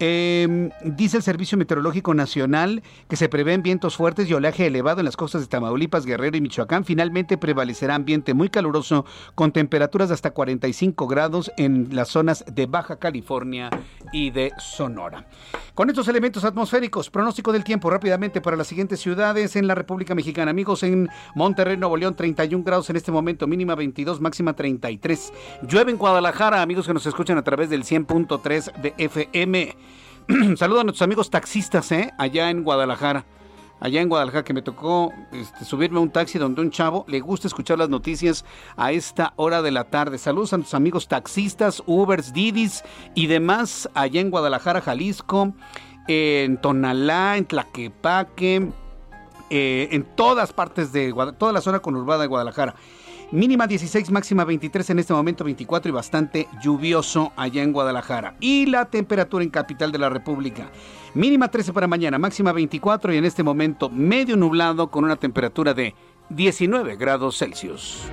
Eh, dice el Servicio Meteorológico Nacional que se prevén vientos fuertes y oleaje elevado en las costas de Tamaulipas, Guerrero y Michoacán. Finalmente prevalecerá ambiente muy caluroso con temperaturas de hasta 45 grados en las zonas de Baja California y de Sonora. Con estos elementos atmosféricos, pronóstico del tiempo rápidamente para las siguientes ciudades en la República Mexicana. Amigos, en Monterrey, Nuevo León, 31 grados en este momento, mínima 22, máxima 33. Llueve en Guadalajara, amigos que nos escuchan a través del 100.3 de FM. [clears throat] Saludos a nuestros amigos taxistas, ¿eh? Allá en Guadalajara. Allá en Guadalajara, que me tocó este, subirme a un taxi donde un chavo le gusta escuchar las noticias a esta hora de la tarde. Saludos a nuestros amigos taxistas, Ubers, Didis y demás allá en Guadalajara, Jalisco, en Tonalá, en Tlaquepaque, eh, en todas partes de toda la zona conurbada de Guadalajara. Mínima 16, máxima 23, en este momento 24 y bastante lluvioso allá en Guadalajara. Y la temperatura en capital de la República. Mínima 13 para mañana, máxima 24 y en este momento medio nublado con una temperatura de 19 grados Celsius.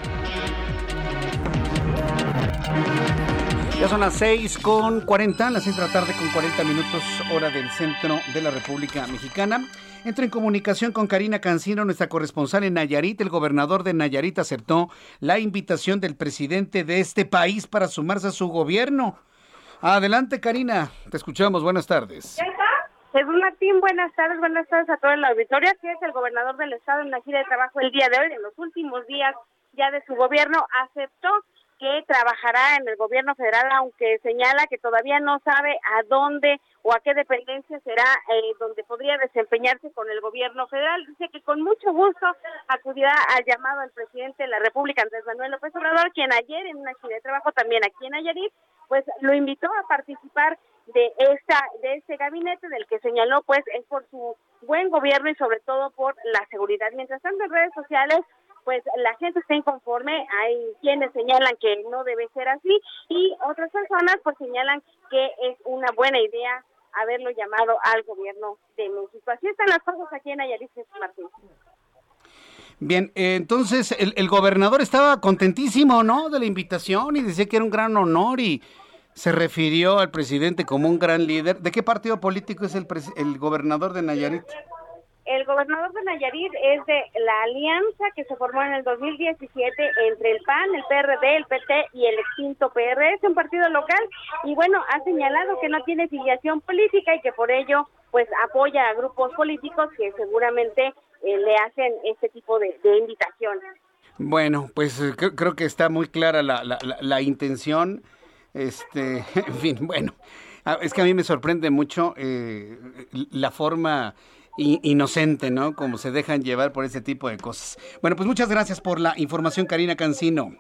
Ya son las 6 con 40, las 6 de la tarde con 40 minutos, hora del centro de la República Mexicana. Entra en comunicación con Karina Cancino, nuestra corresponsal en Nayarit. El gobernador de Nayarit aceptó la invitación del presidente de este país para sumarse a su gobierno. Adelante, Karina. Te escuchamos. Buenas tardes. Jesús Martín, buenas tardes, buenas tardes a toda la auditoría. Así es, el gobernador del estado en la gira de trabajo el día de hoy, en los últimos días ya de su gobierno, aceptó que trabajará en el gobierno federal, aunque señala que todavía no sabe a dónde o a qué dependencia será eh, donde podría desempeñarse con el gobierno federal. Dice que con mucho gusto acudirá al llamado del presidente de la República, Andrés Manuel López Obrador, quien ayer en una gira de trabajo también aquí en Nayarit, pues lo invitó a participar de esta de este gabinete del que señaló pues es por su buen gobierno y sobre todo por la seguridad. Mientras tanto en redes sociales pues la gente está inconforme, hay quienes señalan que no debe ser así y otras personas pues señalan que es una buena idea haberlo llamado al gobierno de México. Así están las cosas aquí en Nayarit, Martín. Bien, eh, entonces el, el, gobernador estaba contentísimo, ¿no? De la invitación y decía que era un gran honor y se refirió al presidente como un gran líder. ¿De qué partido político es el, el gobernador de Nayarit? El gobernador de Nayarit es de la alianza que se formó en el 2017 entre el PAN, el PRD, el PT y el extinto PRS, un partido local, y bueno, ha señalado que no tiene filiación política y que por ello pues apoya a grupos políticos que seguramente eh, le hacen este tipo de, invitaciones. Bueno, pues eh, creo, que está muy clara la, la, la, intención. Este, [laughs] en fin, bueno, ah, es que a mí me sorprende mucho eh, la forma inocente, ¿no? Como se dejan llevar por ese tipo de cosas. Bueno, pues muchas gracias por la información, Karina Cancino.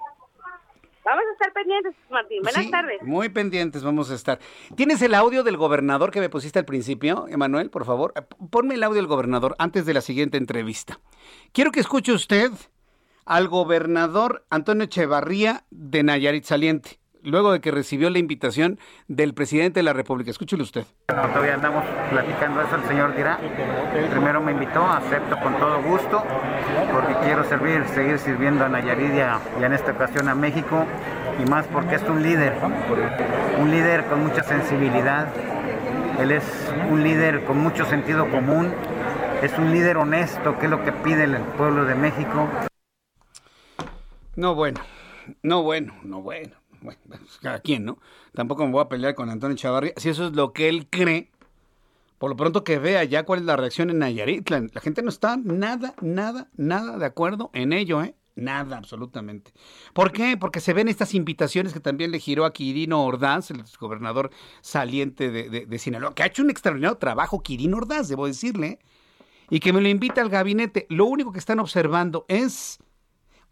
Vamos a estar pendientes, Martín. Buenas tardes. Muy pendientes vamos a estar. ¿Tienes el audio del gobernador que me pusiste al principio, Emanuel, por favor? Eh, ponme el audio del gobernador antes de la siguiente entrevista. Quiero que escuche usted al gobernador Antonio Echevarría de Nayarit Saliente. Luego de que recibió la invitación del presidente de la República. Escúchele usted. Bueno, todavía andamos platicando eso, el señor dirá. Primero me invitó, acepto con todo gusto, porque quiero servir, seguir sirviendo a Nayarit y, en esta ocasión a México, y más porque es un líder, un líder con mucha sensibilidad, él es un líder con mucho sentido común, es un líder honesto, que es lo que pide el pueblo de México. No, bueno, no, bueno, no, bueno. Bueno, pues, cada quien, ¿no? Tampoco me voy a pelear con Antonio Chavarria. Si eso es lo que él cree, por lo pronto que vea ya cuál es la reacción en Nayarit. La, gente no está nada, nada, nada de acuerdo en ello, ¿eh? Nada, absolutamente. ¿Por qué? Porque se ven estas invitaciones que también le giró a Quirino Ordaz, el gobernador saliente de, de Sinaloa, que ha hecho un extraordinario trabajo, Quirino Ordaz, debo decirle, y que me lo invita al gabinete. Lo único que están observando es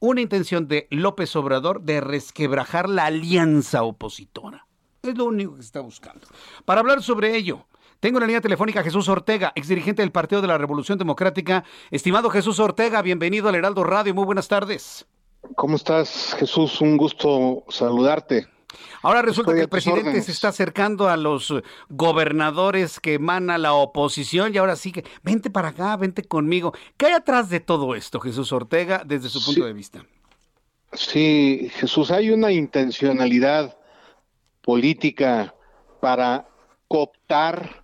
una intención de López Obrador de resquebrajar la alianza opositora. Es lo único que se está buscando. Para hablar sobre ello, tengo en la línea telefónica a Jesús Ortega, exdirigente del Partido de la Revolución Democrática. Estimado Jesús Ortega, bienvenido al Heraldo Radio. Muy buenas tardes. ¿Cómo estás, Jesús? Un gusto saludarte. Ahora resulta que el presidente se está acercando a los gobernadores que emana la oposición y ahora sí que vente para acá, vente conmigo. ¿Qué hay atrás de todo esto, Jesús Ortega, desde su punto de vista? Sí, Jesús, hay una intencionalidad política para cooptar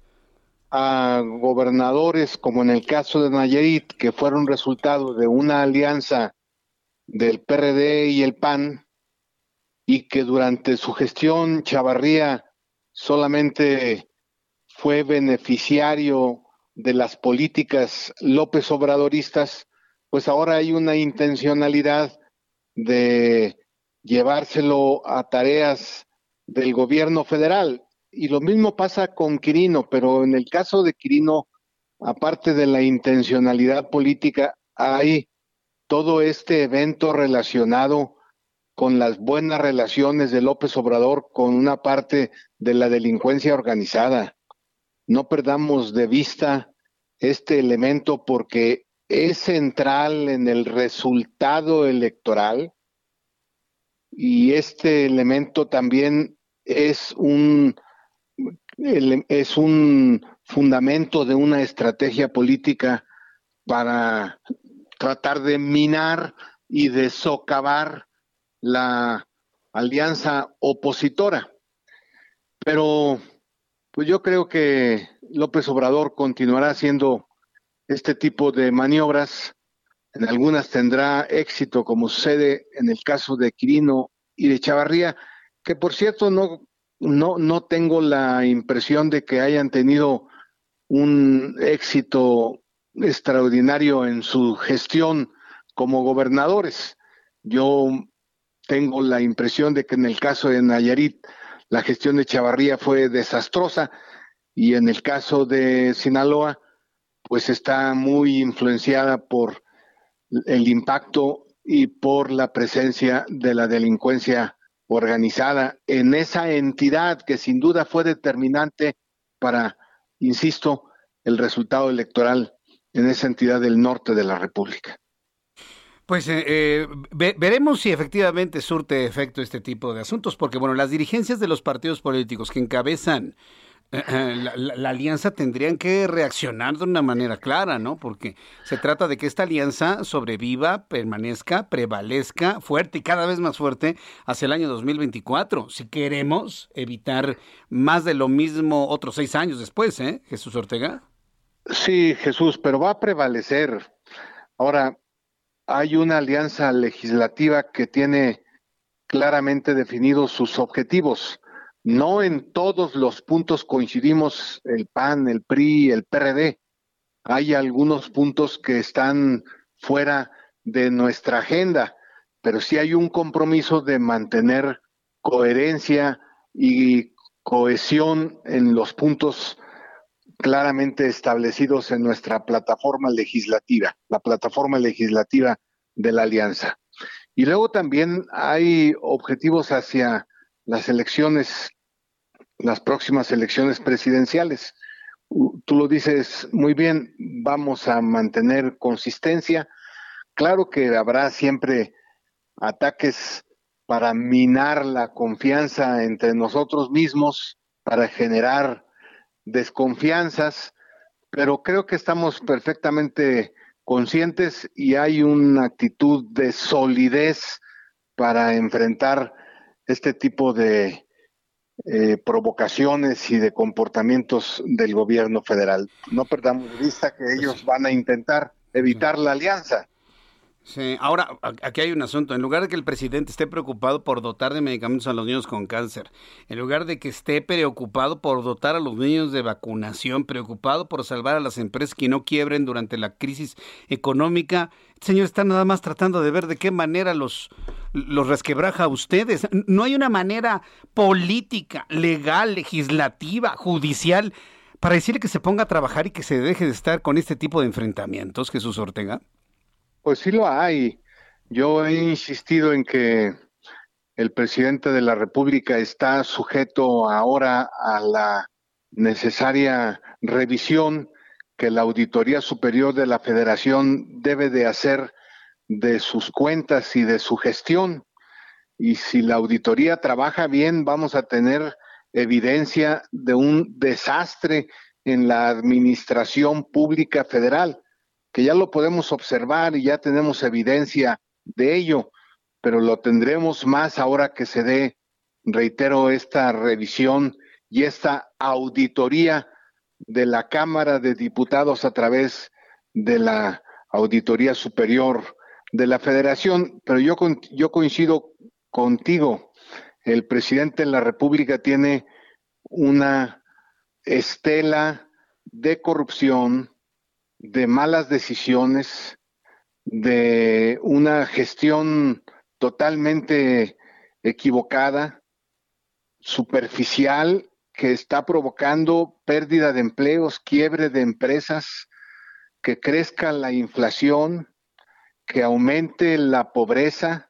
a gobernadores, como en el caso de Nayarit, que fueron resultado de una alianza del PRD y el PAN, y que durante su gestión Chavarría solamente fue beneficiario de las políticas López Obradoristas, pues ahora hay una intencionalidad de llevárselo a tareas del gobierno federal. Y lo mismo pasa con Quirino, pero en el caso de Quirino, aparte de la intencionalidad política, hay todo este evento relacionado con las buenas relaciones de López Obrador con una parte de la delincuencia organizada. No perdamos de vista este elemento porque es central en el resultado electoral y este elemento también es un es un fundamento de una estrategia política para tratar de minar y de socavar la alianza opositora. Pero pues yo creo que López Obrador continuará haciendo este tipo de maniobras. En algunas tendrá éxito, como sucede en el caso de Quirino y de Chavarría, que por cierto no, no, no tengo la impresión de que hayan tenido un éxito extraordinario en su gestión como gobernadores. Yo tengo la impresión de que en el caso de Nayarit la gestión de Chavarría fue desastrosa y en el caso de Sinaloa pues está muy influenciada por el impacto y por la presencia de la delincuencia organizada en esa entidad que sin duda fue determinante para, insisto, el resultado electoral en esa entidad del norte de la República. Pues eh, eh veremos si efectivamente surte efecto este tipo de asuntos, porque bueno, las dirigencias de los partidos políticos que encabezan eh, eh, la, alianza tendrían que reaccionar de una manera clara, ¿no? Porque se trata de que esta alianza sobreviva, permanezca, prevalezca fuerte y cada vez más fuerte hacia el año 2024, si queremos evitar más de lo mismo otros seis años después, ¿eh? Jesús Ortega. Sí, Jesús, pero va a prevalecer. Ahora, hay una alianza legislativa que tiene claramente definidos sus objetivos. No en todos los puntos coincidimos el PAN, el PRI, el PRD. Hay algunos puntos que están fuera de nuestra agenda, pero sí hay un compromiso de mantener coherencia y cohesión en los puntos claramente establecidos en nuestra plataforma legislativa, la plataforma legislativa de la alianza. Y luego también hay objetivos hacia las elecciones, las próximas elecciones presidenciales. Tú lo dices muy bien, vamos a mantener consistencia. Claro que habrá siempre ataques para minar la confianza entre nosotros mismos, para generar desconfianzas, pero creo que estamos perfectamente conscientes y hay una actitud de solidez para enfrentar este tipo de eh, provocaciones y de comportamientos del gobierno federal. No perdamos de vista que ellos van a intentar evitar la alianza. Sí, ahora aquí hay un asunto. En lugar de que el presidente esté preocupado por dotar de medicamentos a los niños con cáncer, en lugar de que esté preocupado por dotar a los niños de vacunación, preocupado por salvar a las empresas que no quiebren durante la crisis económica, el señor está nada más tratando de ver de qué manera los, los resquebraja a ustedes. No hay una manera política, legal, legislativa, judicial para decirle que se ponga a trabajar y que se deje de estar con este tipo de enfrentamientos, Jesús Ortega. Pues sí lo hay. Yo he insistido en que el presidente de la República está sujeto ahora a la necesaria revisión que la Auditoría Superior de la Federación debe de hacer de sus cuentas y de su gestión. Y si la auditoría trabaja bien, vamos a tener evidencia de un desastre en la administración pública federal ya lo podemos observar y ya tenemos evidencia de ello, pero lo tendremos más ahora que se dé, reitero, esta revisión y esta auditoría de la Cámara de Diputados a través de la Auditoría Superior de la Federación. Pero yo, yo coincido contigo, el presidente de la República tiene una estela de corrupción, de malas decisiones, de una gestión totalmente equivocada, superficial, que está provocando pérdida de empleos, quiebre de empresas, que crezca la inflación, que aumente la pobreza,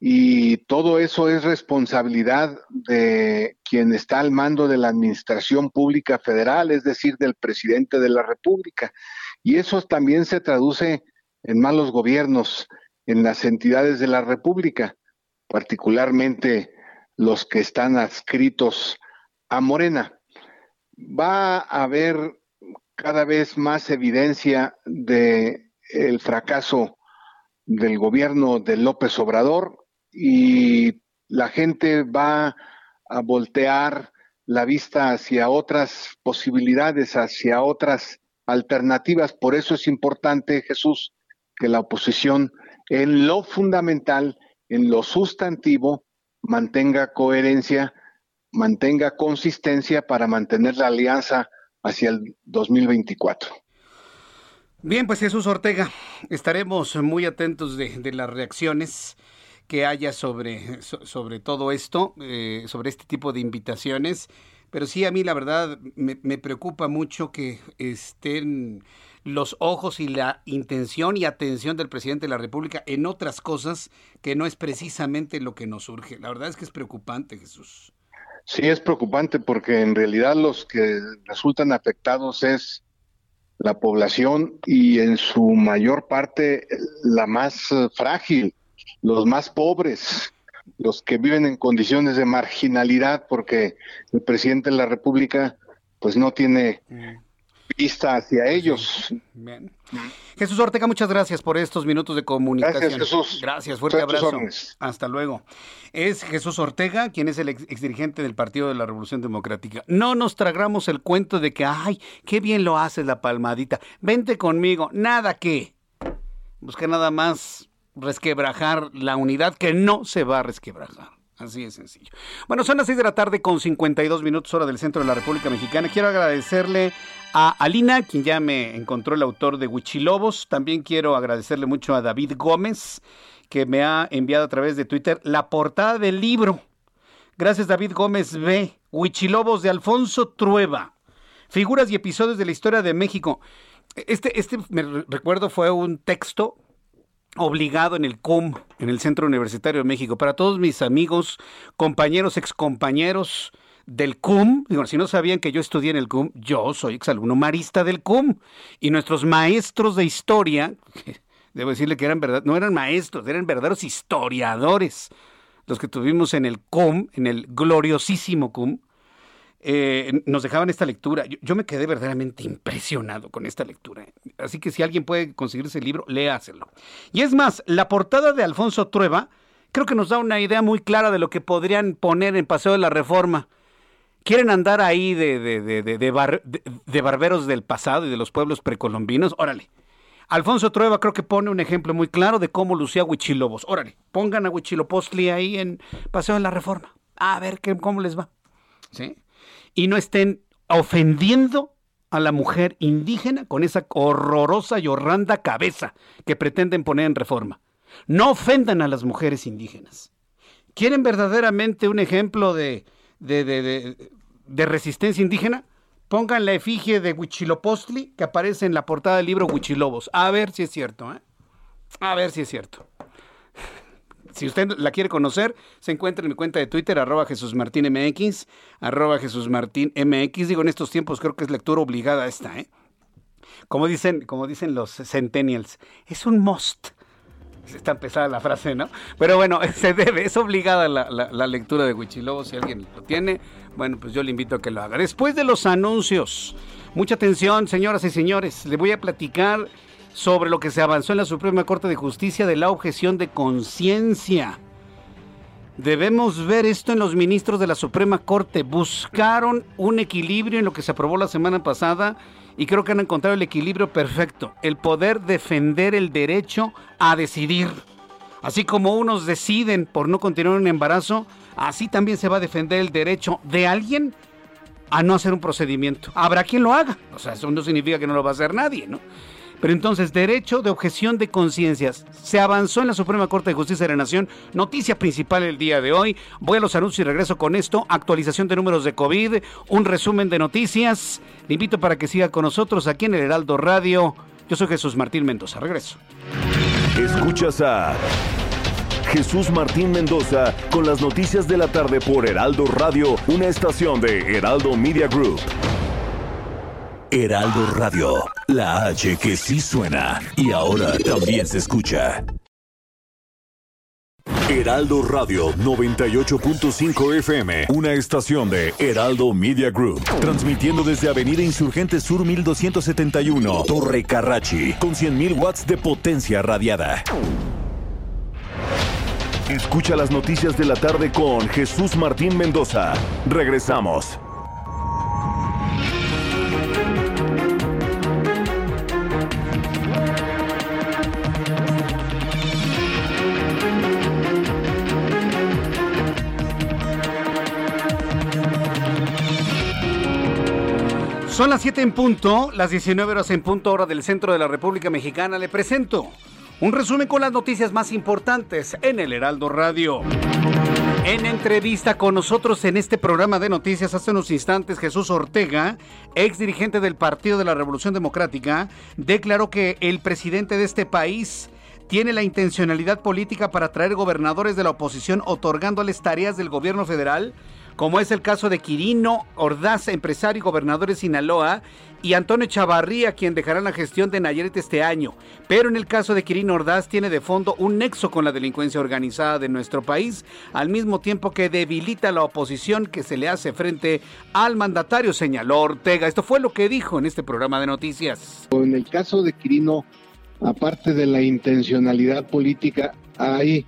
y todo eso es responsabilidad de quien está al mando de la Administración Pública Federal, es decir, del presidente de la República. Y eso también se traduce en malos gobiernos en las entidades de la República, particularmente los que están adscritos a Morena. Va a haber cada vez más evidencia de el fracaso del gobierno de López Obrador y la gente va a voltear la vista hacia otras posibilidades, hacia otras alternativas. Por eso es importante, Jesús, que la oposición en lo fundamental, en lo sustantivo, mantenga coherencia, mantenga consistencia para mantener la alianza hacia el 2024. Bien, pues Jesús Ortega, estaremos muy atentos de, de las reacciones que haya sobre, sobre todo esto, eh, sobre este tipo de invitaciones. Pero sí, a mí la verdad me, me, preocupa mucho que estén los ojos y la intención y atención del presidente de la República en otras cosas que no es precisamente lo que nos surge. La verdad es que es preocupante, Jesús. Sí, es preocupante porque en realidad los que resultan afectados es la población y en su mayor parte la más frágil los más pobres, los que viven en condiciones de marginalidad, porque el presidente de la República pues no tiene vista hacia ellos. Jesús Ortega, muchas gracias por estos minutos de comunicación. Gracias, Jesús. Gracias, fuerte abrazo. Hasta luego. Es Jesús Ortega, quien es el ex, dirigente del Partido de la Revolución Democrática. No nos tragamos el cuento de que, ay, qué bien lo hace la palmadita. Vente conmigo. Nada que. Busca nada más resquebrajar la unidad que no se va a resquebrajar. Así de sencillo. Bueno, son las 6 de la tarde con 52 minutos hora del centro de la República Mexicana. Quiero agradecerle a Alina, quien ya me encontró el autor de Huichilobos. También quiero agradecerle mucho a David Gómez, que me ha enviado a través de Twitter la portada del libro. Gracias David Gómez B. Huichilobos de Alfonso Trueba. Figuras y episodios de la historia de México. Este, este me recuerdo fue un texto obligado en el CUM, en el Centro Universitario de México. Para todos mis amigos, compañeros, excompañeros del CUM, digo, si no sabían que yo estudié en el CUM, yo soy exalumno marista del CUM. Y nuestros maestros de historia, [laughs] debo decirle que eran verdad, no eran maestros, eran verdaderos historiadores. los que tuvimos en el CUM, en el gloriosísimo CUM, eh, nos dejaban esta lectura. Yo, me quedé verdaderamente impresionado con esta lectura. Así que si alguien puede conseguir ese libro, léaselo. Y es más, la portada de Alfonso Trueba creo que nos da una idea muy clara de lo que podrían poner en Paseo de la Reforma. ¿Quieren andar ahí de, de, de, de barberos del pasado y de los pueblos precolombinos? Órale. Alfonso Trueba creo que pone un ejemplo muy claro de cómo lucía Huichilobos. Órale, pongan a Huichilopostli ahí en Paseo de la Reforma. A ver qué, cómo les va. ¿Sí? Y no estén ofendiendo a la mujer indígena con esa horrorosa y horrenda cabeza que pretenden poner en reforma. No ofendan a las mujeres indígenas. ¿Quieren verdaderamente un ejemplo de, de, de, de resistencia indígena? Pongan la efigie de Huichilopostli que aparece en la portada del libro Huichilobos. A ver si es cierto. ¿eh? A ver si es cierto. Si usted la quiere conocer, se encuentra en mi cuenta de Twitter, arroba Jesús Martín MX, arroba Jesús Martín MX. Digo, en estos tiempos creo que es lectura obligada esta, ¿eh? Como dicen, como dicen los centennials, es un must. Está pesada la frase, ¿no? Pero bueno, [laughs] se debe, es obligada la, lectura de Huichilobo. Si alguien lo tiene, bueno, pues yo le invito a que lo haga. Después de los anuncios, mucha atención, señoras y señores, le voy a platicar sobre lo que se avanzó en la Suprema Corte de Justicia de la objeción de conciencia. Debemos ver esto en los ministros de la Suprema Corte. Buscaron un equilibrio en lo que se aprobó la semana pasada y creo que han encontrado el equilibrio perfecto. El poder defender el derecho a decidir. Así como unos deciden por no continuar un embarazo, así también se va a defender el derecho de alguien a no hacer un procedimiento. Habrá quien lo haga. O sea, eso no significa que no lo va a hacer nadie, ¿no? Pero entonces, derecho de objeción de conciencias. Se avanzó en la Suprema Corte de Justicia de la Nación. Noticia principal el día de hoy. Voy a los anuncios y regreso con esto. Actualización de números de COVID. Un resumen de noticias. Le invito para que siga con nosotros aquí en el Heraldo Radio. Yo soy Jesús Martín Mendoza. Regreso. Escuchas a Jesús Martín Mendoza con las noticias de la tarde por Heraldo Radio, una estación de Heraldo Media Group. Heraldo Radio, la H que sí suena y ahora también se escucha. Heraldo Radio 98.5 FM, una estación de Heraldo Media Group, transmitiendo desde Avenida Insurgente Sur 1271, Torre Carrachi, con 100.000 watts de potencia radiada. Escucha las noticias de la tarde con Jesús Martín Mendoza. Regresamos. Son las 7 en punto, las 19 horas en punto hora del centro de la República Mexicana. Le presento un resumen con las noticias más importantes en el Heraldo Radio. En entrevista con nosotros en este programa de noticias hace unos instantes, Jesús Ortega, ex dirigente del Partido de la Revolución Democrática, declaró que el presidente de este país tiene la intencionalidad política para traer gobernadores de la oposición otorgándoles tareas del gobierno federal como es el caso de Quirino Ordaz, empresario y gobernador de Sinaloa, y Antonio Chavarría, quien dejará la gestión de Nayarit este año. Pero en el caso de Quirino Ordaz tiene de fondo un nexo con la delincuencia organizada de nuestro país, al mismo tiempo que debilita la oposición que se le hace frente al mandatario, señaló Ortega. Esto fue lo que dijo en este programa de noticias. En el caso de Quirino, aparte de la intencionalidad política, hay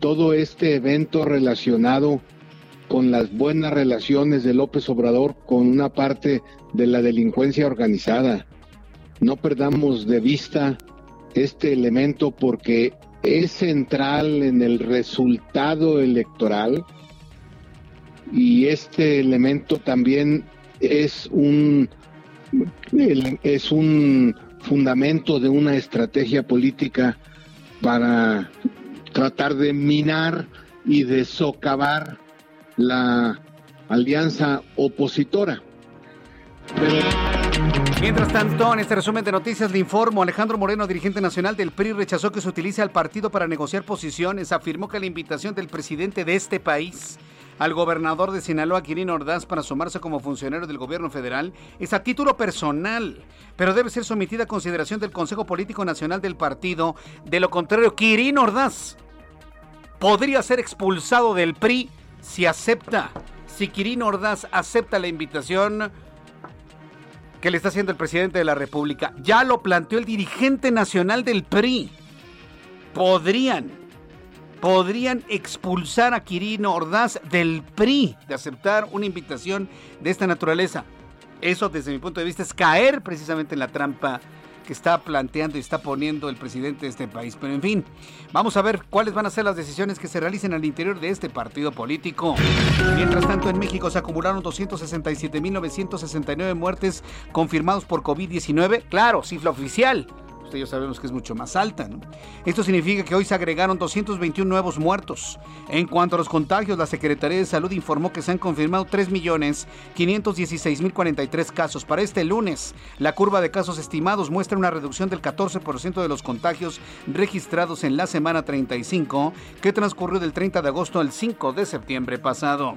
todo este evento relacionado con las buenas relaciones de López Obrador con una parte de la delincuencia organizada. No perdamos de vista este elemento porque es central en el resultado electoral y este elemento también es un es un fundamento de una estrategia política para tratar de minar y de socavar la alianza opositora. Mientras tanto, en este resumen de noticias le informo, Alejandro Moreno, dirigente nacional del PRI, rechazó que se utilice al partido para negociar posiciones. Afirmó que la invitación del presidente de este país al gobernador de Sinaloa, Quirino Ordaz, para sumarse como funcionario del gobierno federal es a título personal, pero debe ser sometida a consideración del Consejo Político Nacional del partido. De lo contrario, Quirino Ordaz podría ser expulsado del PRI si acepta, si Quirino Ordaz acepta la invitación que le está haciendo el presidente de la República. Ya lo planteó el dirigente nacional del PRI. Podrían, podrían expulsar a Quirino Ordaz del PRI de aceptar una invitación de esta naturaleza. Eso desde mi punto de vista es caer precisamente en la trampa que está planteando y está poniendo el presidente de este país. Pero en fin, vamos a ver cuáles van a ser las decisiones que se realicen al interior de este partido político. Mientras tanto, en México se acumularon 267.969 muertes confirmados por COVID-19. Claro, cifra oficial Usted ya sabemos que es mucho más alta. ¿no? Esto significa que hoy se agregaron 221 nuevos muertos. En cuanto a los contagios, la Secretaría de Salud informó que se han confirmado 3.516.043 casos. Para este lunes, la curva de casos estimados muestra una reducción del 14% de los contagios registrados en la semana 35, que transcurrió del 30 de agosto al 5 de septiembre pasado.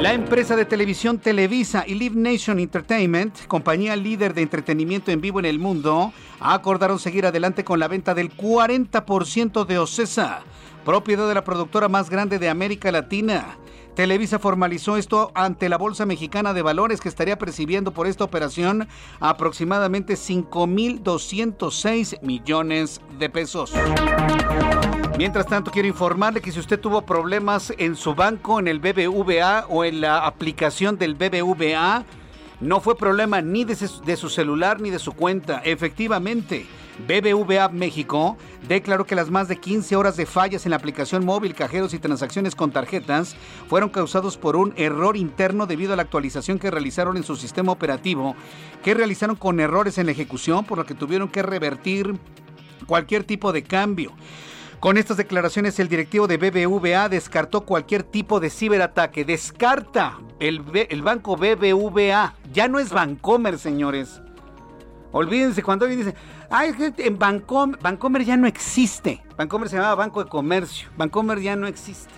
La empresa de televisión Televisa y Live Nation Entertainment, compañía líder de entretenimiento en vivo en el mundo, acordaron seguir adelante con la venta del 40% de Ocesa, propiedad de la productora más grande de América Latina. Televisa formalizó esto ante la Bolsa Mexicana de Valores que estaría percibiendo por esta operación aproximadamente 5.206 millones de pesos. Mientras tanto, quiero informarle que si usted tuvo problemas en su banco, en el BBVA o en la aplicación del BBVA, no fue problema ni de su, celular ni de su cuenta. Efectivamente, BBVA México declaró que las más de 15 horas de fallas en la aplicación móvil, cajeros y transacciones con tarjetas fueron causados por un error interno debido a la actualización que realizaron en su sistema operativo, que realizaron con errores en la ejecución, por lo que tuvieron que revertir cualquier tipo de cambio. Con estas declaraciones, el directivo de BBVA descartó cualquier tipo de ciberataque. Descarta el, el banco BBVA. Ya no es Bancomer, señores. Olvídense cuando alguien dice, ay, en Bancomer, Bancomer ya no existe. Bancomer se llamaba Banco de Comercio. Bancomer ya no existe.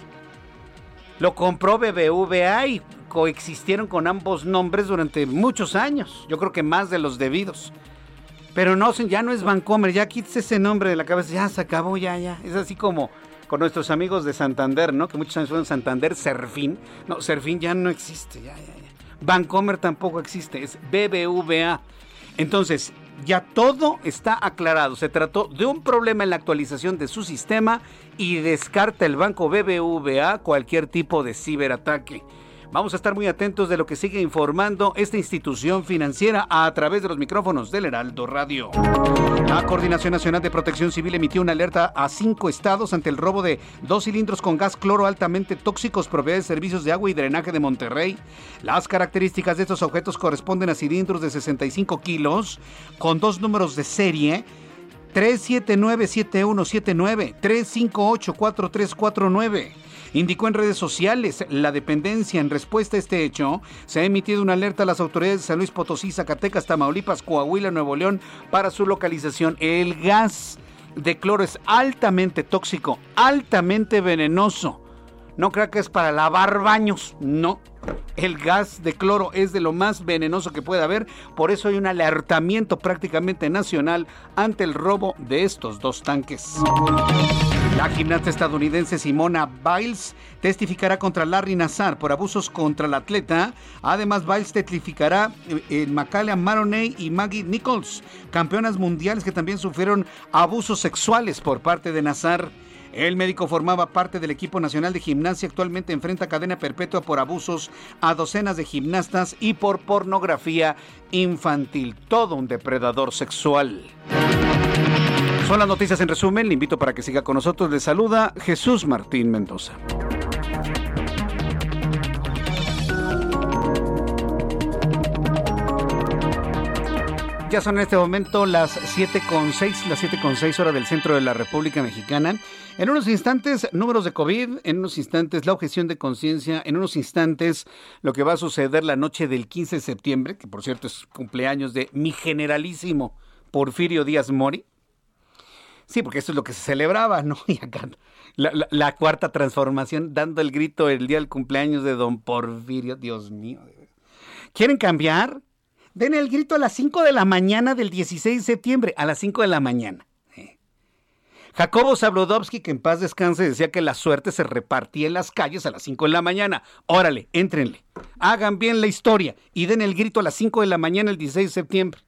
Lo compró BBVA y coexistieron con ambos nombres durante muchos años. Yo creo que más de los debidos. Pero no, ya no es Vancomer, ya quítese ese nombre de la cabeza, ya se acabó, ya, ya. Es así como con nuestros amigos de Santander, ¿no? Que muchos años fueron Santander, Serfín. No, Serfín ya no existe, ya, ya, ya. Vancomer tampoco existe, es BBVA. Entonces, ya todo está aclarado. Se trató de un problema en la actualización de su sistema y descarta el banco BBVA cualquier tipo de ciberataque. Vamos a estar muy atentos de lo que sigue informando esta institución financiera a través de los micrófonos del Heraldo Radio. La Coordinación Nacional de Protección Civil emitió una alerta a cinco estados ante el robo de dos cilindros con gas cloro altamente tóxicos proveedores de servicios de agua y drenaje de Monterrey. Las características de estos objetos corresponden a cilindros de 65 kilos con dos números de serie 379-7179, 358-4349 indicó en redes sociales la dependencia en respuesta a este hecho. Se ha emitido una alerta a las autoridades de San Luis Potosí, Zacatecas, Tamaulipas, Coahuila, Nuevo León para su localización. El gas de cloro es altamente tóxico, altamente venenoso. No crea que es para lavar baños, no. El gas de cloro es de lo más venenoso que puede haber, por eso hay un alertamiento prácticamente nacional ante el robo de estos dos tanques. La gimnasta estadounidense Simona Biles testificará contra Larry Nassar por abusos contra el atleta. Además, Biles testificará en Macaulay Maroney y Maggie Nichols, campeonas mundiales que también sufrieron abusos sexuales por parte de Nassar. El médico formaba parte del equipo nacional de gimnasia. Actualmente enfrenta cadena perpetua por abusos a docenas de gimnastas y por pornografía infantil. Todo un depredador sexual. Son las noticias en resumen. Le invito para que siga con nosotros. Le saluda Jesús Martín Mendoza. Ya son en este momento las 7.6, las 7.6 horas del centro de la República Mexicana. En unos instantes, números de COVID, en unos instantes, la objeción de conciencia, en unos instantes, lo que va a suceder la noche del 15 de septiembre, que por cierto es cumpleaños de mi generalísimo Porfirio Díaz Mori. Sí, porque eso es lo que se celebraba, ¿no? [laughs] Y acá la, cuarta transformación, dando el grito el día del cumpleaños de don Porfirio, Dios mío. ¿Quieren cambiar? Den el grito a las 5 de la mañana del 16 de septiembre, a las 5 de la mañana. Jacobo Zabludovsky, que en paz descanse, decía que la suerte se repartía en las calles a las 5 de la mañana. Órale, éntrenle. Hagan bien la historia y den el grito a las 5 de la mañana el 16 de septiembre.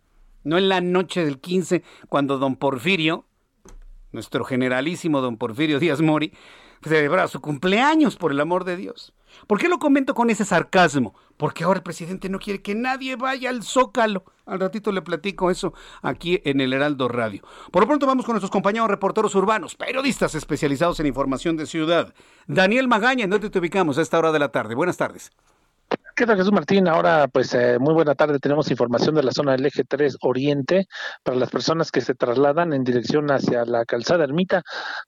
No en la noche del 15, cuando don Porfirio, nuestro generalísimo don Porfirio Díaz Mori, celebra su cumpleaños, por el amor de Dios. ¿Por qué lo comento con ese sarcasmo? Porque ahora el presidente no quiere que nadie vaya al Zócalo. Al ratito le platico eso aquí en el Heraldo Radio. Por lo pronto vamos con nuestros compañeros reporteros urbanos, periodistas especializados en información de ciudad. Daniel Magaña, ¿en dónde te ubicamos a esta hora de la tarde? Buenas tardes. ¿Qué tal Jesús Martín? Ahora pues eh, muy buena tarde, tenemos información de la zona del eje 3 Oriente para las personas que se trasladan en dirección hacia la calzada Ermita,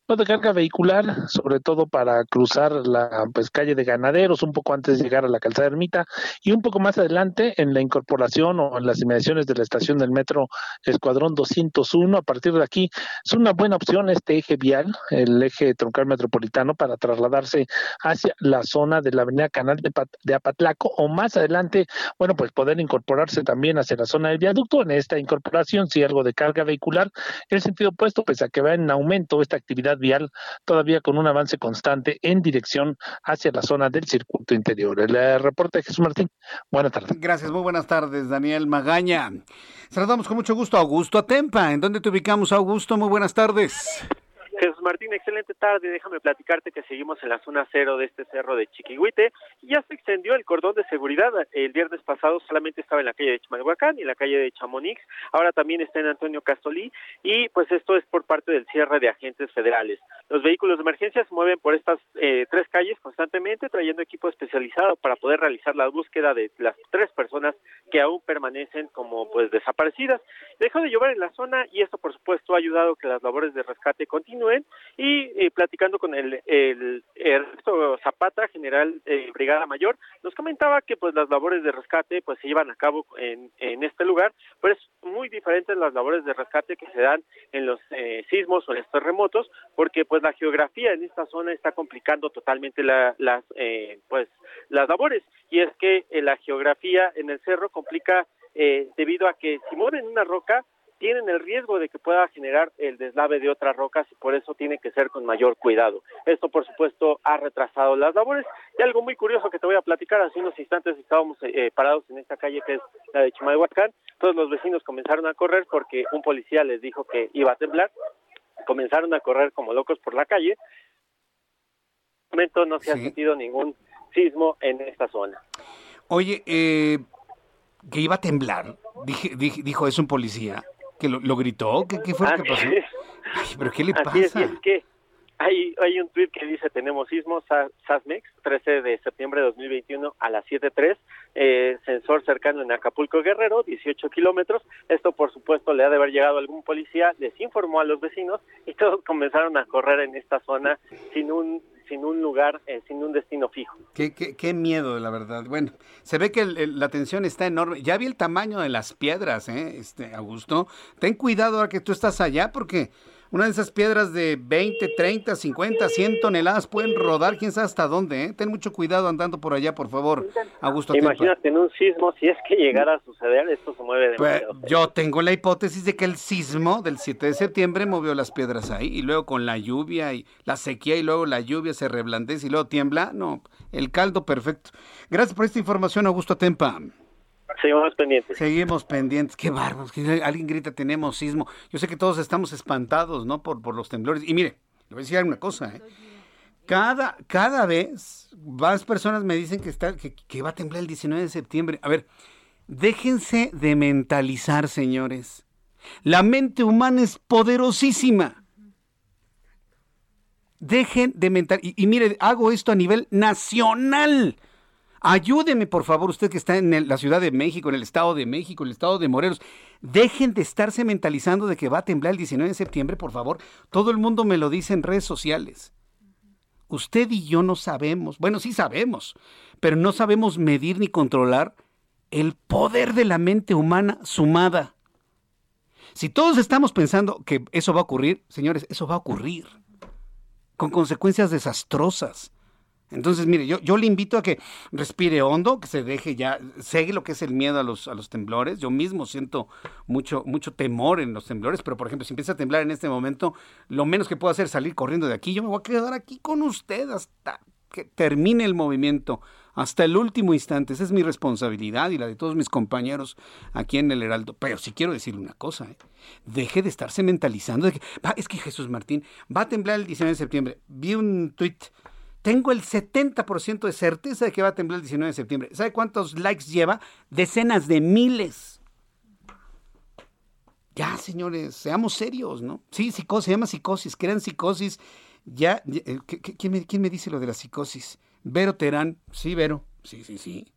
no de carga vehicular, sobre todo para cruzar la pues calle de Ganaderos un poco antes de llegar a la calzada Ermita y un poco más adelante en la incorporación o en las inmediaciones de la estación del metro Escuadrón 201, a partir de aquí es una buena opción este eje vial, el eje troncal metropolitano para trasladarse hacia la zona de la avenida Canal de, de Apatlaco o más adelante, bueno, pues poder incorporarse también hacia la zona del viaducto. En esta incorporación, si algo de carga vehicular, en el sentido opuesto, pues a que va en aumento esta actividad vial, todavía con un avance constante en dirección hacia la zona del circuito interior. El eh, reporte de Jesús Martín. Buenas tardes. Gracias, muy buenas tardes, Daniel Magaña. Saludamos con mucho gusto a Augusto Atempa. ¿En dónde te ubicamos, Augusto? Muy buenas tardes. Jesús Martín, excelente tarde. Déjame platicarte que seguimos en la zona cero de este cerro de Chiquihuite ya se extendió el cordón de seguridad. El viernes pasado solamente estaba en la calle de Chimalhuacán y en la calle de Chamonix. Ahora también está en Antonio Castolí y pues esto es por parte del cierre de agentes federales. Los vehículos de emergencia se mueven por estas eh, tres calles constantemente trayendo equipo especializado para poder realizar la búsqueda de las tres personas que aún permanecen como pues desaparecidas. Dejó de llover en la zona y esto por supuesto ha ayudado que las labores de rescate continúen y eh, platicando con el, el Zapata, general eh, Brigada Mayor, nos comentaba que pues las labores de rescate pues se llevan a cabo en, en este lugar, pero es muy diferente las labores de rescate que se dan en los eh, sismos o en los terremotos, porque pues la geografía en esta zona está complicando totalmente la, las pues las labores. Y es que la geografía en el cerro complica debido a que si mueven una roca tienen el riesgo de que pueda generar el deslave de otras rocas y por eso tiene que ser con mayor cuidado. Esto, por supuesto, ha retrasado las labores. Y algo muy curioso que te voy a platicar, hace unos instantes estábamos eh, parados en esta calle que es la de Chimalhuacán, todos los vecinos comenzaron a correr porque un policía les dijo que iba a temblar, comenzaron a correr como locos por la calle. En este momento no se ha sentido ningún sismo en esta zona. Oye, eh, que iba a temblar, dijo eso un policía que lo, gritó? ¿Qué, fue lo que pasó? ¿Pero qué le pasa? Es, que hay, hay un tuit que dice, tenemos sismo SASMEX, 13 de septiembre de 2021 a las 7.3, eh, sensor cercano en Acapulco Guerrero, 18 kilómetros. Esto, por supuesto, le ha de haber llegado algún policía, les informó a los vecinos y todos [laughs] comenzaron a correr en esta zona sin un sin un lugar, eh, sin un destino fijo. Qué, qué, qué, miedo, la verdad. Bueno, se ve que la tensión está enorme. Ya vi el tamaño de las piedras, ¿eh? este, Augusto. Ten cuidado ahora que tú estás allá porque una de esas piedras de 20, 30, 50, 100 toneladas pueden rodar quién sabe hasta dónde. ¿eh? Ten mucho cuidado andando por allá, por favor, Augusto. Imagínate en un sismo, si es que llegara a suceder, esto se mueve de pues, Yo tengo la hipótesis de que el sismo del 7 de septiembre movió las piedras ahí y luego con la lluvia y la sequía y luego la lluvia se reblandece y luego tiembla. No, el caldo perfecto. Gracias por esta información, Augusto Tempa. Seguimos pendientes. Seguimos pendientes. Qué bárbaros. Alguien grita, tenemos sismo. Yo sé que todos estamos espantados, ¿no? Por, por los temblores. Y mire, le voy a decir una cosa, ¿eh? Cada, cada vez más personas me dicen que, está, que, va a temblar el 19 de septiembre. A ver, déjense de mentalizar, señores. La mente humana es poderosísima. Dejen de mental. Y, y, mire, hago esto a nivel nacional. Ayúdeme, por favor, usted que está en la Ciudad de México, en el Estado de México, en el Estado de Morelos. Dejen de estarse mentalizando de que va a temblar el 19 de septiembre, por favor. Todo el mundo me lo dice en redes sociales. Usted y yo no sabemos, bueno, sí sabemos, pero no sabemos medir ni controlar el poder de la mente humana sumada. Si todos estamos pensando que eso va a ocurrir, señores, eso va a ocurrir, con consecuencias desastrosas Entonces, mire, yo, yo le invito a que respire hondo, que se deje ya, segue lo que es el miedo a los, a los temblores. Yo mismo siento mucho, mucho temor en los temblores, pero por ejemplo, si empieza a temblar en este momento, lo menos que puedo hacer es salir corriendo de aquí. Yo me voy a quedar aquí con usted hasta que termine el movimiento, hasta el último instante. Esa es mi responsabilidad y la de todos mis compañeros aquí en el Heraldo. Pero sí quiero decirle una cosa, ¿eh? deje de estarse mentalizando de que, es que Jesús Martín va a temblar el 19 de septiembre. Vi un tuit tengo el 70% de certeza de que va a temblar el 19 de septiembre. ¿Sabe cuántos likes lleva? Decenas de miles. Ya, señores, seamos serios, ¿no? Sí, psicosis, se llama psicosis, crean psicosis. Ya, eh, ¿quién, me, ¿quién, me, dice lo de la psicosis? Vero Terán, sí, Vero, sí, sí, sí.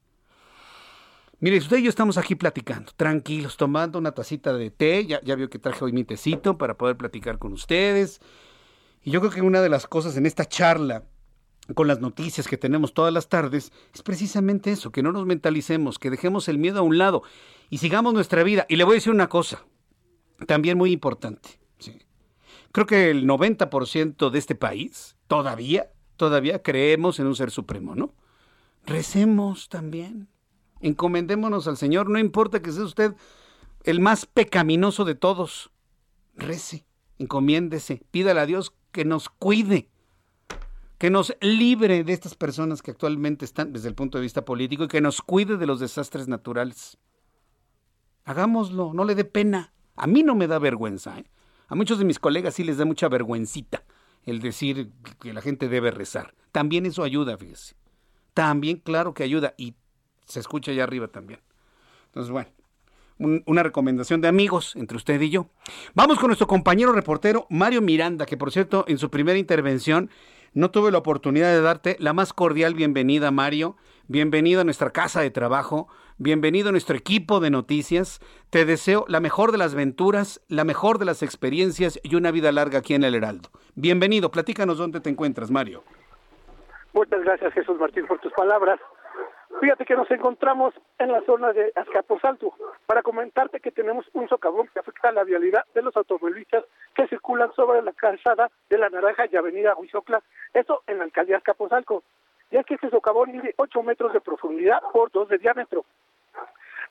Mire, usted y yo estamos aquí platicando, tranquilos, tomando una tacita de té. Ya, ya vio que traje hoy mi tecito para poder platicar con ustedes. Y yo creo que una de las cosas en esta charla con las noticias que tenemos todas las tardes, es precisamente eso, que no nos mentalicemos, que dejemos el miedo a un lado y sigamos nuestra vida. Y le voy a decir una cosa, también muy importante. Creo que el 90% de este país todavía, todavía creemos en un ser supremo, ¿no? Recemos también, encomendémonos al Señor, no importa que sea usted el más pecaminoso de todos, rece, encomiéndese, pídale a Dios que nos cuide que nos libre de estas personas que actualmente están desde el punto de vista político y que nos cuide de los desastres naturales. Hagámoslo, no le dé pena. A mí no me da vergüenza. ¿eh? A muchos de mis colegas sí les da mucha vergüencita el decir que la gente debe rezar. También eso ayuda, fíjese. También, claro que ayuda. Y se escucha allá arriba también. Entonces, bueno, una recomendación de amigos entre usted y yo. Vamos con nuestro compañero reportero Mario Miranda, que por cierto, en su primera intervención no tuve la oportunidad de darte la más cordial bienvenida, Mario. Bienvenido a nuestra casa de trabajo. Bienvenido a nuestro equipo de noticias. Te deseo la mejor de las venturas, la mejor de las experiencias y una vida larga aquí en el Heraldo. Bienvenido. Platícanos dónde te encuentras, Mario. Muchas gracias, Jesús Martín, por tus palabras. Fíjate que nos encontramos en la zona de Azcapotzalco para comentarte que tenemos un socavón que afecta la vialidad de los automovilistas que circulan sobre la calzada de la Naranja y Avenida Huizocla, eso en la alcaldía Azcapotzalco. Ya que este socavón mide 8 metros de profundidad por 2 de diámetro.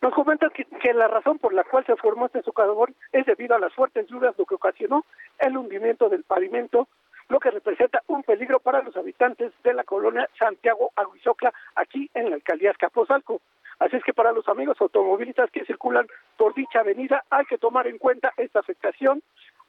Nos comentan que, que, la razón por la cual se formó este socavón es debido a las fuertes lluvias, lo que ocasionó el hundimiento del pavimento lo que representa un peligro para los habitantes de la colonia Santiago Aguizocla, aquí en la alcaldía Escapozalco. Así es que para los amigos automovilistas que circulan por dicha avenida hay que tomar en cuenta esta afectación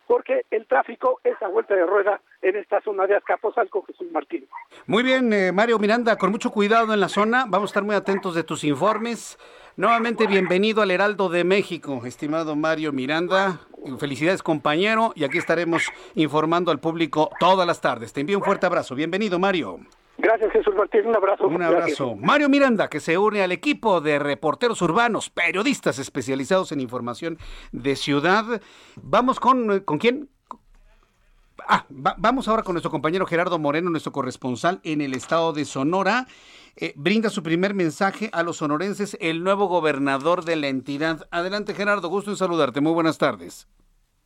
porque el tráfico es a vuelta de rueda en esta zona de Azcapotzalco, Jesús Martín. Muy bien, eh, Mario Miranda, con mucho cuidado en la zona, vamos a estar muy atentos de tus informes. Nuevamente bienvenido al Heraldo de México, estimado Mario Miranda. Felicidades compañero y aquí estaremos informando al público todas las tardes. Te envío un fuerte abrazo. Bienvenido Mario. Gracias, Jesús Martín. Un abrazo. Un abrazo. Mario Miranda, que se une al equipo de reporteros urbanos, periodistas especializados en información de ciudad. Vamos con, ¿con quién? Ah, vamos ahora con nuestro compañero Gerardo Moreno, nuestro corresponsal en el estado de Sonora. Eh, brinda su primer mensaje a los sonorenses el nuevo gobernador de la entidad. Adelante, Gerardo, gusto en saludarte. Muy buenas tardes.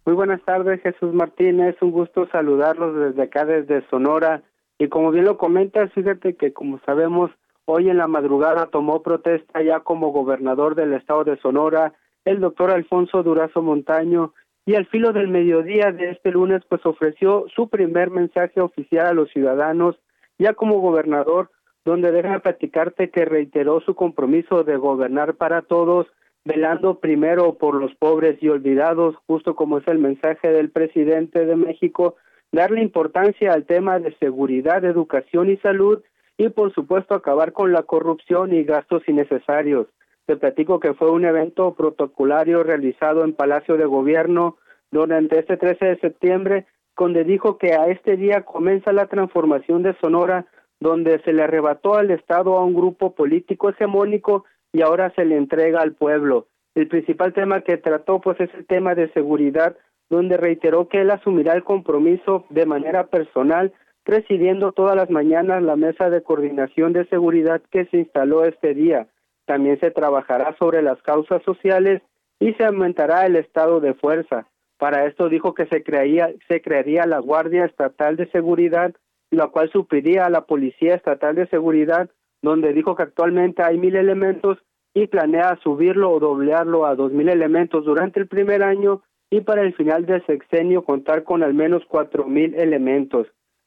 Muy buenas tardes, Jesús Martínez. Un gusto saludarlos desde acá, desde Sonora. Y como bien lo comentas, fíjate que como sabemos, hoy en la madrugada tomó protesta ya como gobernador del estado de Sonora el doctor Alfonso Durazo Montaño y al filo del mediodía de este lunes pues ofreció su primer mensaje oficial a los ciudadanos ya como gobernador donde deja platicarte que reiteró su compromiso de gobernar para todos velando primero por los pobres y olvidados justo como es el mensaje del presidente de México darle importancia al tema de seguridad, educación y salud y por supuesto acabar con la corrupción y gastos innecesarios. Te platico que fue un evento protocolario realizado en Palacio de Gobierno durante este 13 de septiembre, donde dijo que a este día comienza la transformación de Sonora, donde se le arrebató al Estado a un grupo político hegemónico y ahora se le entrega al pueblo. El principal tema que trató pues es el tema de seguridad donde reiteró que él asumirá el compromiso de manera personal, presidiendo todas las mañanas la mesa de coordinación de seguridad que se instaló este día. También se trabajará sobre las causas sociales y se aumentará el estado de fuerza. Para esto dijo que se, crearía, se crearía la Guardia Estatal de Seguridad la cual supliría a la Policía Estatal de Seguridad, donde dijo que actualmente hay mil elementos y planea subirlo o doblearlo a dos mil elementos durante el primer año y para el final del sexenio contar con al menos cuatro mil elementos.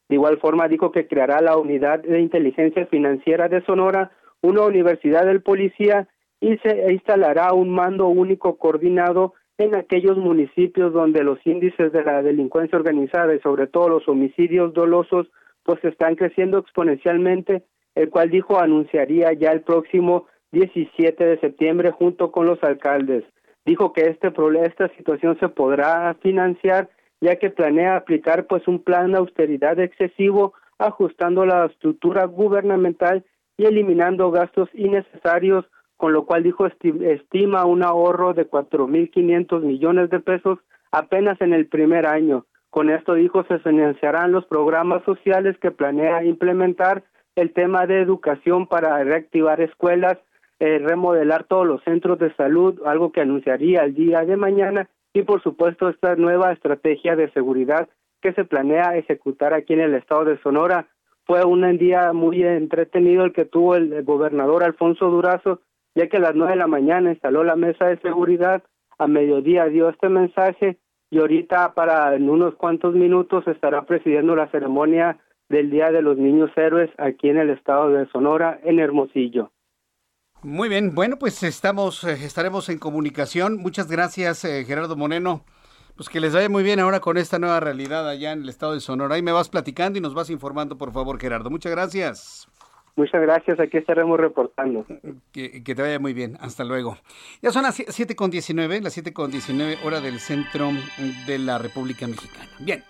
De igual forma dijo que creará la unidad de inteligencia financiera de Sonora, una universidad del policía y se instalará un mando único coordinado en aquellos municipios donde los índices de la delincuencia organizada y sobre todo los homicidios dolosos pues están creciendo exponencialmente, el cual dijo anunciaría ya el próximo 17 de septiembre junto con los alcaldes. Dijo que este problema, esta situación se podrá financiar ya que planea aplicar pues un plan de austeridad excesivo ajustando la estructura gubernamental y eliminando gastos innecesarios con lo cual dijo estima un ahorro de 4.500 millones de pesos apenas en el primer año. Con esto dijo se financiarán los programas sociales que planea implementar, el tema de educación para reactivar escuelas, eh, remodelar todos los centros de salud, algo que anunciaría el día de mañana, y por supuesto esta nueva estrategia de seguridad que se planea ejecutar aquí en el estado de Sonora. Fue un día muy entretenido el que tuvo el gobernador Alfonso Durazo, ya que a las nueve de la mañana instaló la mesa de seguridad, a mediodía dio este mensaje y ahorita para en unos cuantos minutos estará presidiendo la ceremonia del Día de los Niños Héroes aquí en el estado de Sonora, en Hermosillo. Muy bien, bueno, pues estamos, eh, estaremos en comunicación. Muchas gracias, eh, Gerardo Moreno. Pues que les vaya muy bien ahora con esta nueva realidad allá en el estado de Sonora. Ahí me vas platicando y nos vas informando, por favor, Gerardo. Muchas gracias. Muchas gracias, aquí estaremos reportando. Que, te vaya muy bien, hasta luego. Ya son las 7.19, las 7.19 hora del centro de la República Mexicana. Bien,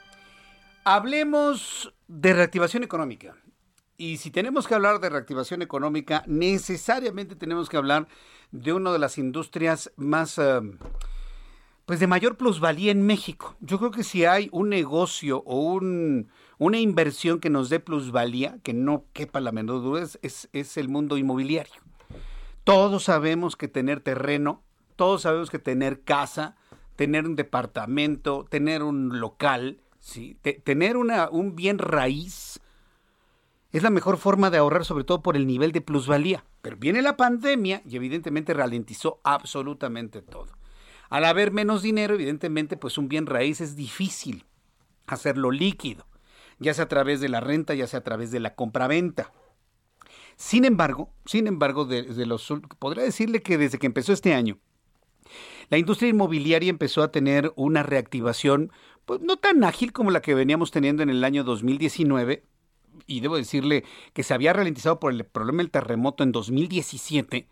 hablemos de reactivación económica. Y si tenemos que hablar de reactivación económica, necesariamente tenemos que hablar de una de las industrias más, eh, pues de mayor plusvalía en México. Yo creo que si hay un negocio o un una inversión que nos dé plusvalía, que no quepa la menor duda, es, es el mundo inmobiliario. Todos sabemos que tener terreno, todos sabemos que tener casa, tener un departamento, tener un local, ¿sí? tener una, un bien raíz es la mejor forma de ahorrar, sobre todo por el nivel de plusvalía. Pero viene la pandemia y evidentemente ralentizó absolutamente todo. Al haber menos dinero, evidentemente, pues un bien raíz es difícil hacerlo líquido ya sea a través de la renta, ya sea a través de la compraventa. Sin embargo, sin embargo, de, los, podría decirle que desde que empezó este año, la industria inmobiliaria empezó a tener una reactivación, pues no tan ágil como la que veníamos teniendo en el año 2019, y debo decirle que se había ralentizado por el problema del terremoto en 2017,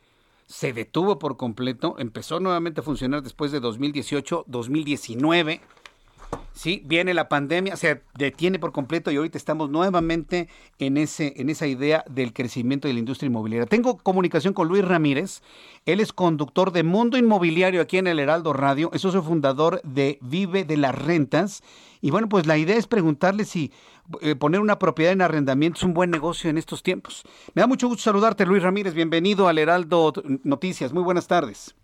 se detuvo por completo, empezó nuevamente a funcionar después de 2018, 2019 Sí, viene la pandemia, se detiene por completo y ahorita estamos nuevamente en, ese, en esa idea del crecimiento de la industria inmobiliaria. Tengo comunicación con Luis Ramírez, él es conductor de Mundo Inmobiliario aquí en el Heraldo Radio, es socio fundador de Vive de las Rentas. Y bueno, pues la idea es preguntarle si eh, poner una propiedad en arrendamiento es un buen negocio en estos tiempos. Me da mucho gusto saludarte, Luis Ramírez, bienvenido al Heraldo Noticias, muy buenas tardes.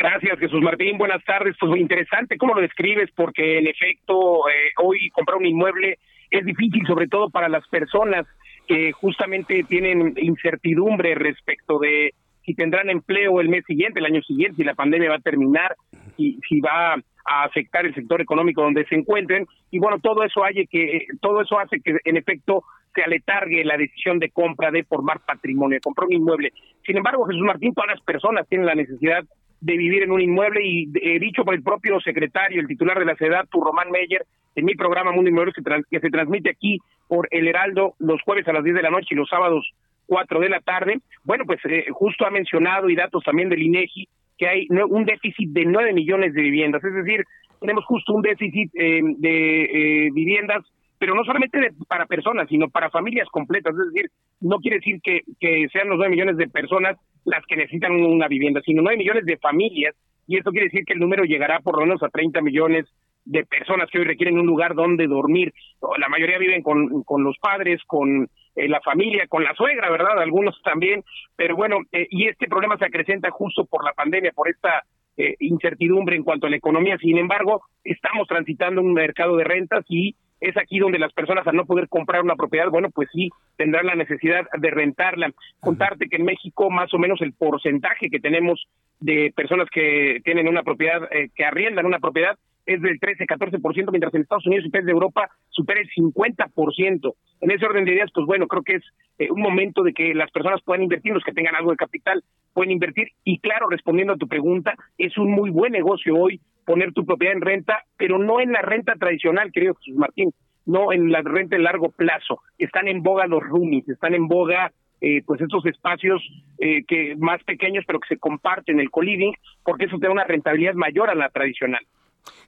Gracias, Jesús Martín. Buenas tardes. Pues interesante cómo lo describes, porque en efecto, eh, hoy comprar un inmueble es difícil, sobre todo para las personas que justamente tienen incertidumbre respecto de si tendrán empleo el mes siguiente, el año siguiente, si la pandemia va a terminar, si, si va a afectar el sector económico donde se encuentren. Y bueno, todo eso, hace que, todo eso hace que en efecto se aletargue la decisión de compra, de formar patrimonio, de comprar un inmueble. Sin embargo, Jesús Martín, todas las personas tienen la necesidad de vivir en un inmueble y eh, dicho por el propio secretario, el titular de la tu Román Meyer, en mi programa Mundo Inmobiliario que, se transmite aquí por El Heraldo los jueves a las 10 de la noche y los sábados 4 de la tarde. Bueno, pues eh, justo ha mencionado y datos también del INEGI que hay un déficit de 9 millones de viviendas, es decir, tenemos justo un déficit eh, de viviendas pero no solamente para personas, sino para familias completas. Es decir, no quiere decir que, que sean los 9 millones de personas las que necesitan una vivienda, sino 9 millones de familias, y esto quiere decir que el número llegará por lo menos a 30 millones de personas que hoy requieren un lugar donde dormir. La mayoría viven con, con los padres, con eh, la familia, con la suegra, ¿verdad? Algunos también, pero bueno, eh, y este problema se acrecenta justo por la pandemia, por esta eh, incertidumbre en cuanto a la economía. Sin embargo, estamos transitando un mercado de rentas y es aquí donde las personas al no poder comprar una propiedad, bueno, pues sí, tendrán la necesidad de rentarla. Contarte que en México más o menos el porcentaje que tenemos de personas que tienen una propiedad, eh, que arriendan una propiedad, es del 13-14%, mientras en Estados Unidos y países de Europa supera el 50%. En ese orden de ideas, pues bueno, creo que es eh, un momento de que las personas puedan invertir, los que tengan algo de capital pueden invertir. Y claro, respondiendo a tu pregunta, es un muy buen negocio hoy poner tu propiedad en renta, pero no en la renta tradicional, querido Jesús Martín, no en la renta de largo plazo. Están en boga los roomies, están en boga eh, pues estos espacios eh, que más pequeños pero que se comparten el co-living porque eso te da una rentabilidad mayor a la tradicional.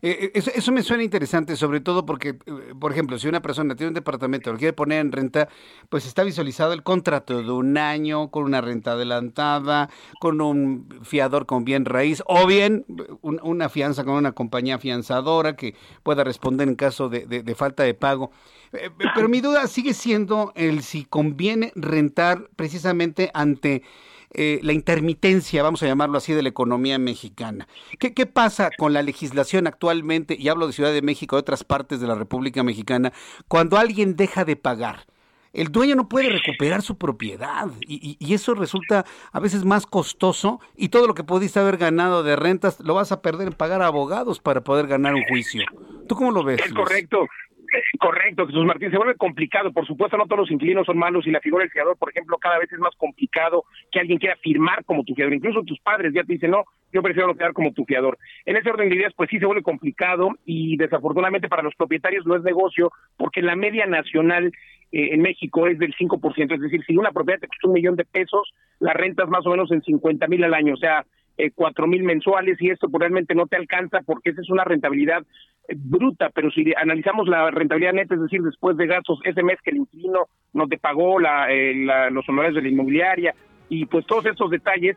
Eh, eh, eso, me suena interesante, sobre todo porque, eh, por ejemplo, si una persona tiene un departamento y lo quiere poner en renta, pues está visualizado el contrato de un año con una renta adelantada, con un fiador con bien raíz, o bien una fianza con una compañía fianzadora que pueda responder en caso de falta de pago. Pero mi duda sigue siendo el si conviene rentar precisamente ante eh, la intermitencia, vamos a llamarlo así, de la economía mexicana. ¿Qué, ¿Qué pasa con la legislación actualmente, y hablo de Ciudad de México, de otras partes de la República Mexicana, cuando alguien deja de pagar? el dueño no puede recuperar su propiedad y, y, eso resulta a veces más costoso y todo lo que pudiste haber ganado de rentas lo vas a perder en pagar a abogados para poder ganar un juicio. ¿Tú cómo lo ves? Es correcto. Correcto, Jesús Martín, se vuelve complicado. Por supuesto, no todos los inquilinos son malos y la figura del fiador, por ejemplo, cada vez es más complicado que alguien quiera firmar como tu fiador. Incluso tus padres ya te dicen, no, yo prefiero no quedar como tu fiador. En ese orden de ideas, pues sí se vuelve complicado y desafortunadamente para los propietarios no es negocio porque la media nacional eh, en México es del 5%. Es decir, si una propiedad te cuesta un millón de pesos, la renta es más o menos en 50 mil al año. O sea, cuatro mil mensuales y esto pues, realmente no te alcanza porque esa es una rentabilidad eh, bruta, pero si analizamos la rentabilidad neta, es decir, después de gastos, ese mes que el inquilino no te pagó la, eh, los honorarios de la inmobiliaria y pues todos esos detalles,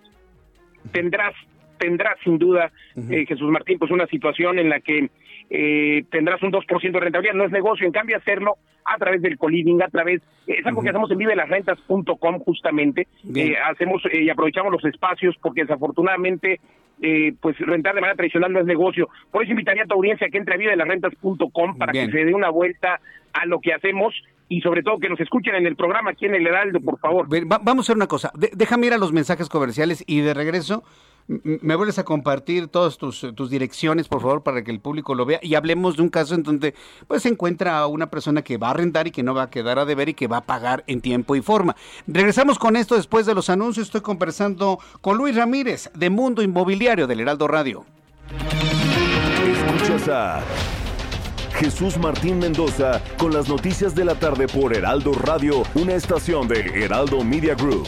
tendrás tendrás sin duda, Jesús Martín, pues una situación en la que eh, tendrás un 2% de rentabilidad. No es negocio, en cambio hacerlo a través del coliving, a través, es algo que hacemos en vivelasrentas.com justamente, eh, hacemos eh, y aprovechamos los espacios porque desafortunadamente eh, pues rentar de manera tradicional no es negocio. Por eso invitaría a tu audiencia que entre a vivelasrentas.com para que se dé una vuelta a lo que hacemos y sobre todo que nos escuchen en el programa aquí en el Heraldo, por favor. vamos a hacer una cosa, déjame ir a los mensajes comerciales y de regreso me vuelves a compartir todas tus, tus, direcciones, por favor, para que el público lo vea y hablemos de un caso en donde pues se encuentra a una persona que va a rentar y que no va a quedar a deber y que va a pagar en tiempo y forma. Regresamos con esto después de los anuncios. Estoy conversando con Luis Ramírez de Mundo Inmobiliario del Heraldo Radio. Escuchas a Jesús Martín Mendoza con las noticias de la tarde por Heraldo Radio, una estación de Heraldo Media Group.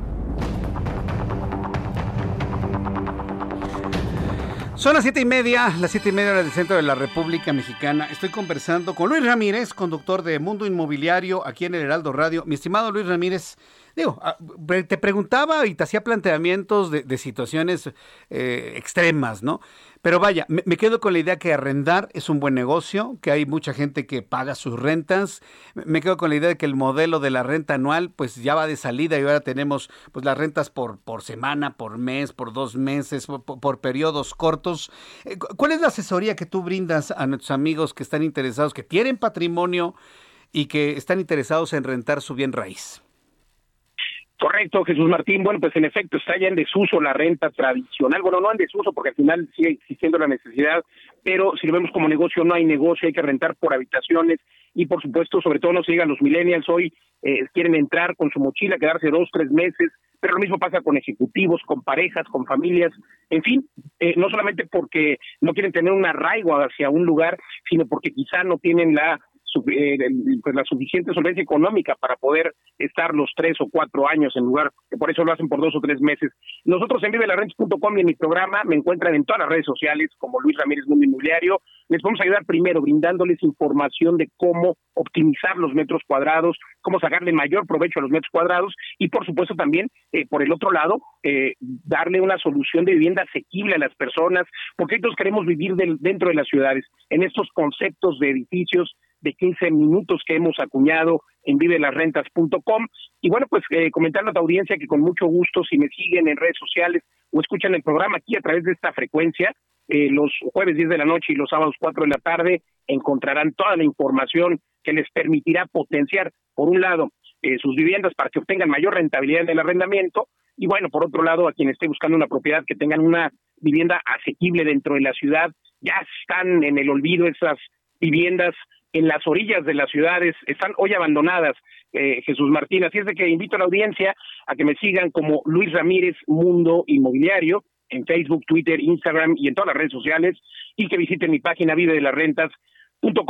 Son las siete y media, las siete y media del centro de la República Mexicana. Estoy conversando con Luis Ramírez, conductor de Mundo Inmobiliario aquí en el Heraldo Radio. Mi estimado Luis Ramírez, digo, ah, te preguntaba y te hacía planteamientos de, situaciones eh, extremas, ¿no? Pero vaya, me, quedo con la idea que arrendar es un buen negocio, que hay mucha gente que paga sus rentas. Me quedo con la idea de que el modelo de la renta anual pues ya va de salida y ahora tenemos pues las rentas por, semana, por mes, por dos meses, por, periodos cortos. Eh, ¿Cuál es la asesoría que tú brindas a nuestros amigos que están interesados, que tienen patrimonio y que están interesados en rentar su bien raíz? Correcto, Jesús Martín. Bueno, pues en efecto está ya en desuso la renta tradicional. Bueno, no en desuso porque al final sigue existiendo la necesidad, pero si lo vemos como negocio, no hay negocio, hay que rentar por habitaciones y por supuesto, sobre todo no se digan los millennials hoy, eh, quieren entrar con su mochila, quedarse dos, tres meses, pero lo mismo pasa con ejecutivos, con parejas, con familias, en fin, eh, no solamente porque no quieren tener un arraigo hacia un lugar, sino porque quizá no tienen la pues la suficiente solvencia económica para poder estar los tres o cuatro años en lugar, que por eso lo hacen por dos o tres meses. Nosotros en vivelarrentes.com y en mi programa me encuentran en todas las redes sociales como Luis Ramírez Mundo Inmobiliario. Les vamos a ayudar primero brindándoles información de cómo optimizar los metros cuadrados, cómo sacarle mayor provecho a los metros cuadrados y por supuesto también eh, por el otro lado eh, darle una solución de vivienda asequible a las personas, porque todos queremos vivir dentro de las ciudades, en estos conceptos de edificios de 15 minutos que hemos acuñado en vivelasrentas.com. Y bueno, pues eh, a tu audiencia que con mucho gusto, si me siguen en redes sociales o escuchan el programa aquí a través de esta frecuencia, eh, los jueves 10 de la noche y los sábados 4 de la tarde, encontrarán toda la información que les permitirá potenciar, por un lado, eh, sus viviendas para que obtengan mayor rentabilidad en el arrendamiento y bueno, por otro lado, a quien esté buscando una propiedad que tengan una vivienda asequible dentro de la ciudad, ya están en el olvido esas viviendas en las orillas de las ciudades, están hoy abandonadas, eh, Jesús Martín. Así es de que invito a la audiencia a que me sigan como Luis Ramírez Mundo Inmobiliario en Facebook, Twitter, Instagram y en todas las redes sociales y que visiten mi página vive de las rentas.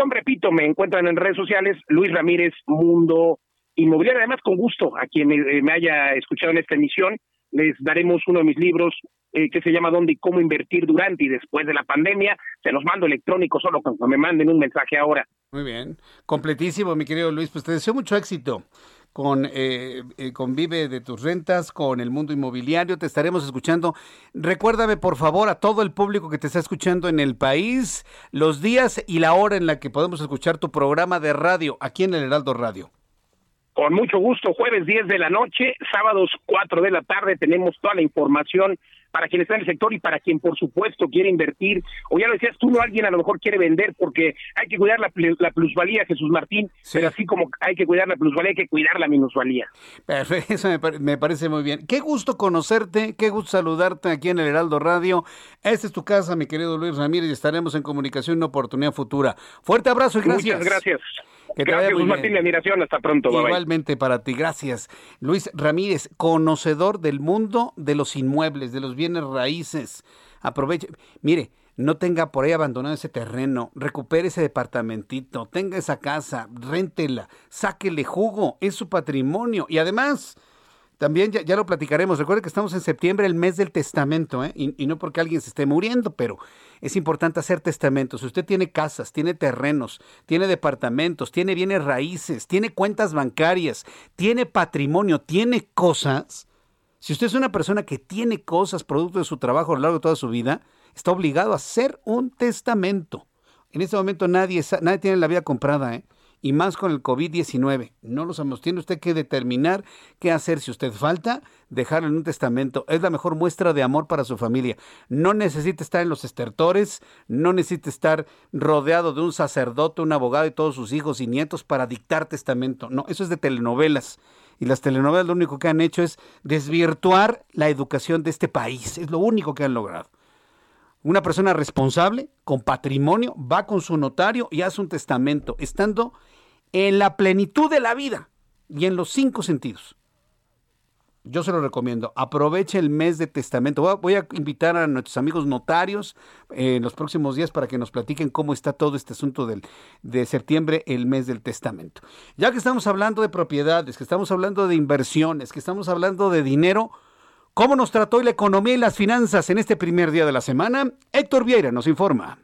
repito, me encuentran en redes sociales Luis Ramírez Mundo Inmobiliario. Además, con gusto, a quien me haya escuchado en esta emisión, les daremos uno de mis libros eh, que se llama ¿Dónde y cómo invertir durante y después de la pandemia? Se los mando electrónico solo cuando me manden un mensaje ahora. Muy bien, completísimo, mi querido Luis. Pues te deseo mucho éxito con eh, eh, con Vive de tus rentas, con el mundo inmobiliario. Te estaremos escuchando. Recuérdame, por favor, a todo el público que te está escuchando en el país, los días y la hora en la que podemos escuchar tu programa de radio aquí en el Heraldo Radio. Con mucho gusto, jueves 10 de la noche, sábados 4 de la tarde, tenemos toda la información para quien está en el sector y para quien, por supuesto, quiere invertir. O ya lo decías tú, no alguien a lo mejor quiere vender porque hay que cuidar la, plusvalía, Jesús Martín, pero así como hay que cuidar la plusvalía, hay que cuidar la minusvalía. Perfecto, [laughs] eso me, parece muy bien. Qué gusto conocerte, qué gusto saludarte aquí en el Heraldo Radio. Esta es tu casa, mi querido Luis Ramírez, y estaremos en comunicación en una oportunidad futura. Fuerte abrazo y gracias. Muchas gracias. Que te gracias, Martín, admiración. Hasta pronto. Igualmente para ti. Gracias. Luis Ramírez, conocedor del mundo de los inmuebles, de los bienes raíces. Aproveche. Mire, no tenga por ahí abandonado ese terreno, recupere ese departamentito, tenga esa casa, réntela, sáquele jugo, es su patrimonio y además también ya, lo platicaremos. Recuerde que estamos en septiembre, el mes del testamento, ¿eh? y, no porque alguien se esté muriendo, pero es importante hacer testamentos. Si usted tiene casas, tiene terrenos, tiene departamentos, tiene bienes raíces, tiene cuentas bancarias, tiene patrimonio, tiene cosas. Si usted es una persona que tiene cosas producto de su trabajo a lo largo de toda su vida, está obligado a hacer un testamento. En este momento nadie, nadie tiene la vida comprada, ¿eh? Y más con el COVID-19. No lo sabemos. Tiene usted que determinar qué hacer. Si usted falta, dejarlo en un testamento. Es la mejor muestra de amor para su familia. No necesita estar en los estertores, no necesita estar rodeado de un sacerdote, un abogado y todos sus hijos y nietos para dictar testamento. No, eso es de telenovelas. Y las telenovelas lo único que han hecho es desvirtuar la educación de este país. Es lo único que han logrado. Una persona responsable, con patrimonio, va con su notario y hace un testamento, estando en la plenitud de la vida y en los cinco sentidos. Yo se lo recomiendo. Aproveche el mes de testamento. Voy a, invitar a nuestros amigos notarios eh, en los próximos días para que nos platiquen cómo está todo este asunto del, de septiembre, el mes del testamento. Ya que estamos hablando de propiedades, que estamos hablando de inversiones, que estamos hablando de dinero, ¿cómo nos trató la economía y las finanzas en este primer día de la semana? Héctor Vieira nos informa.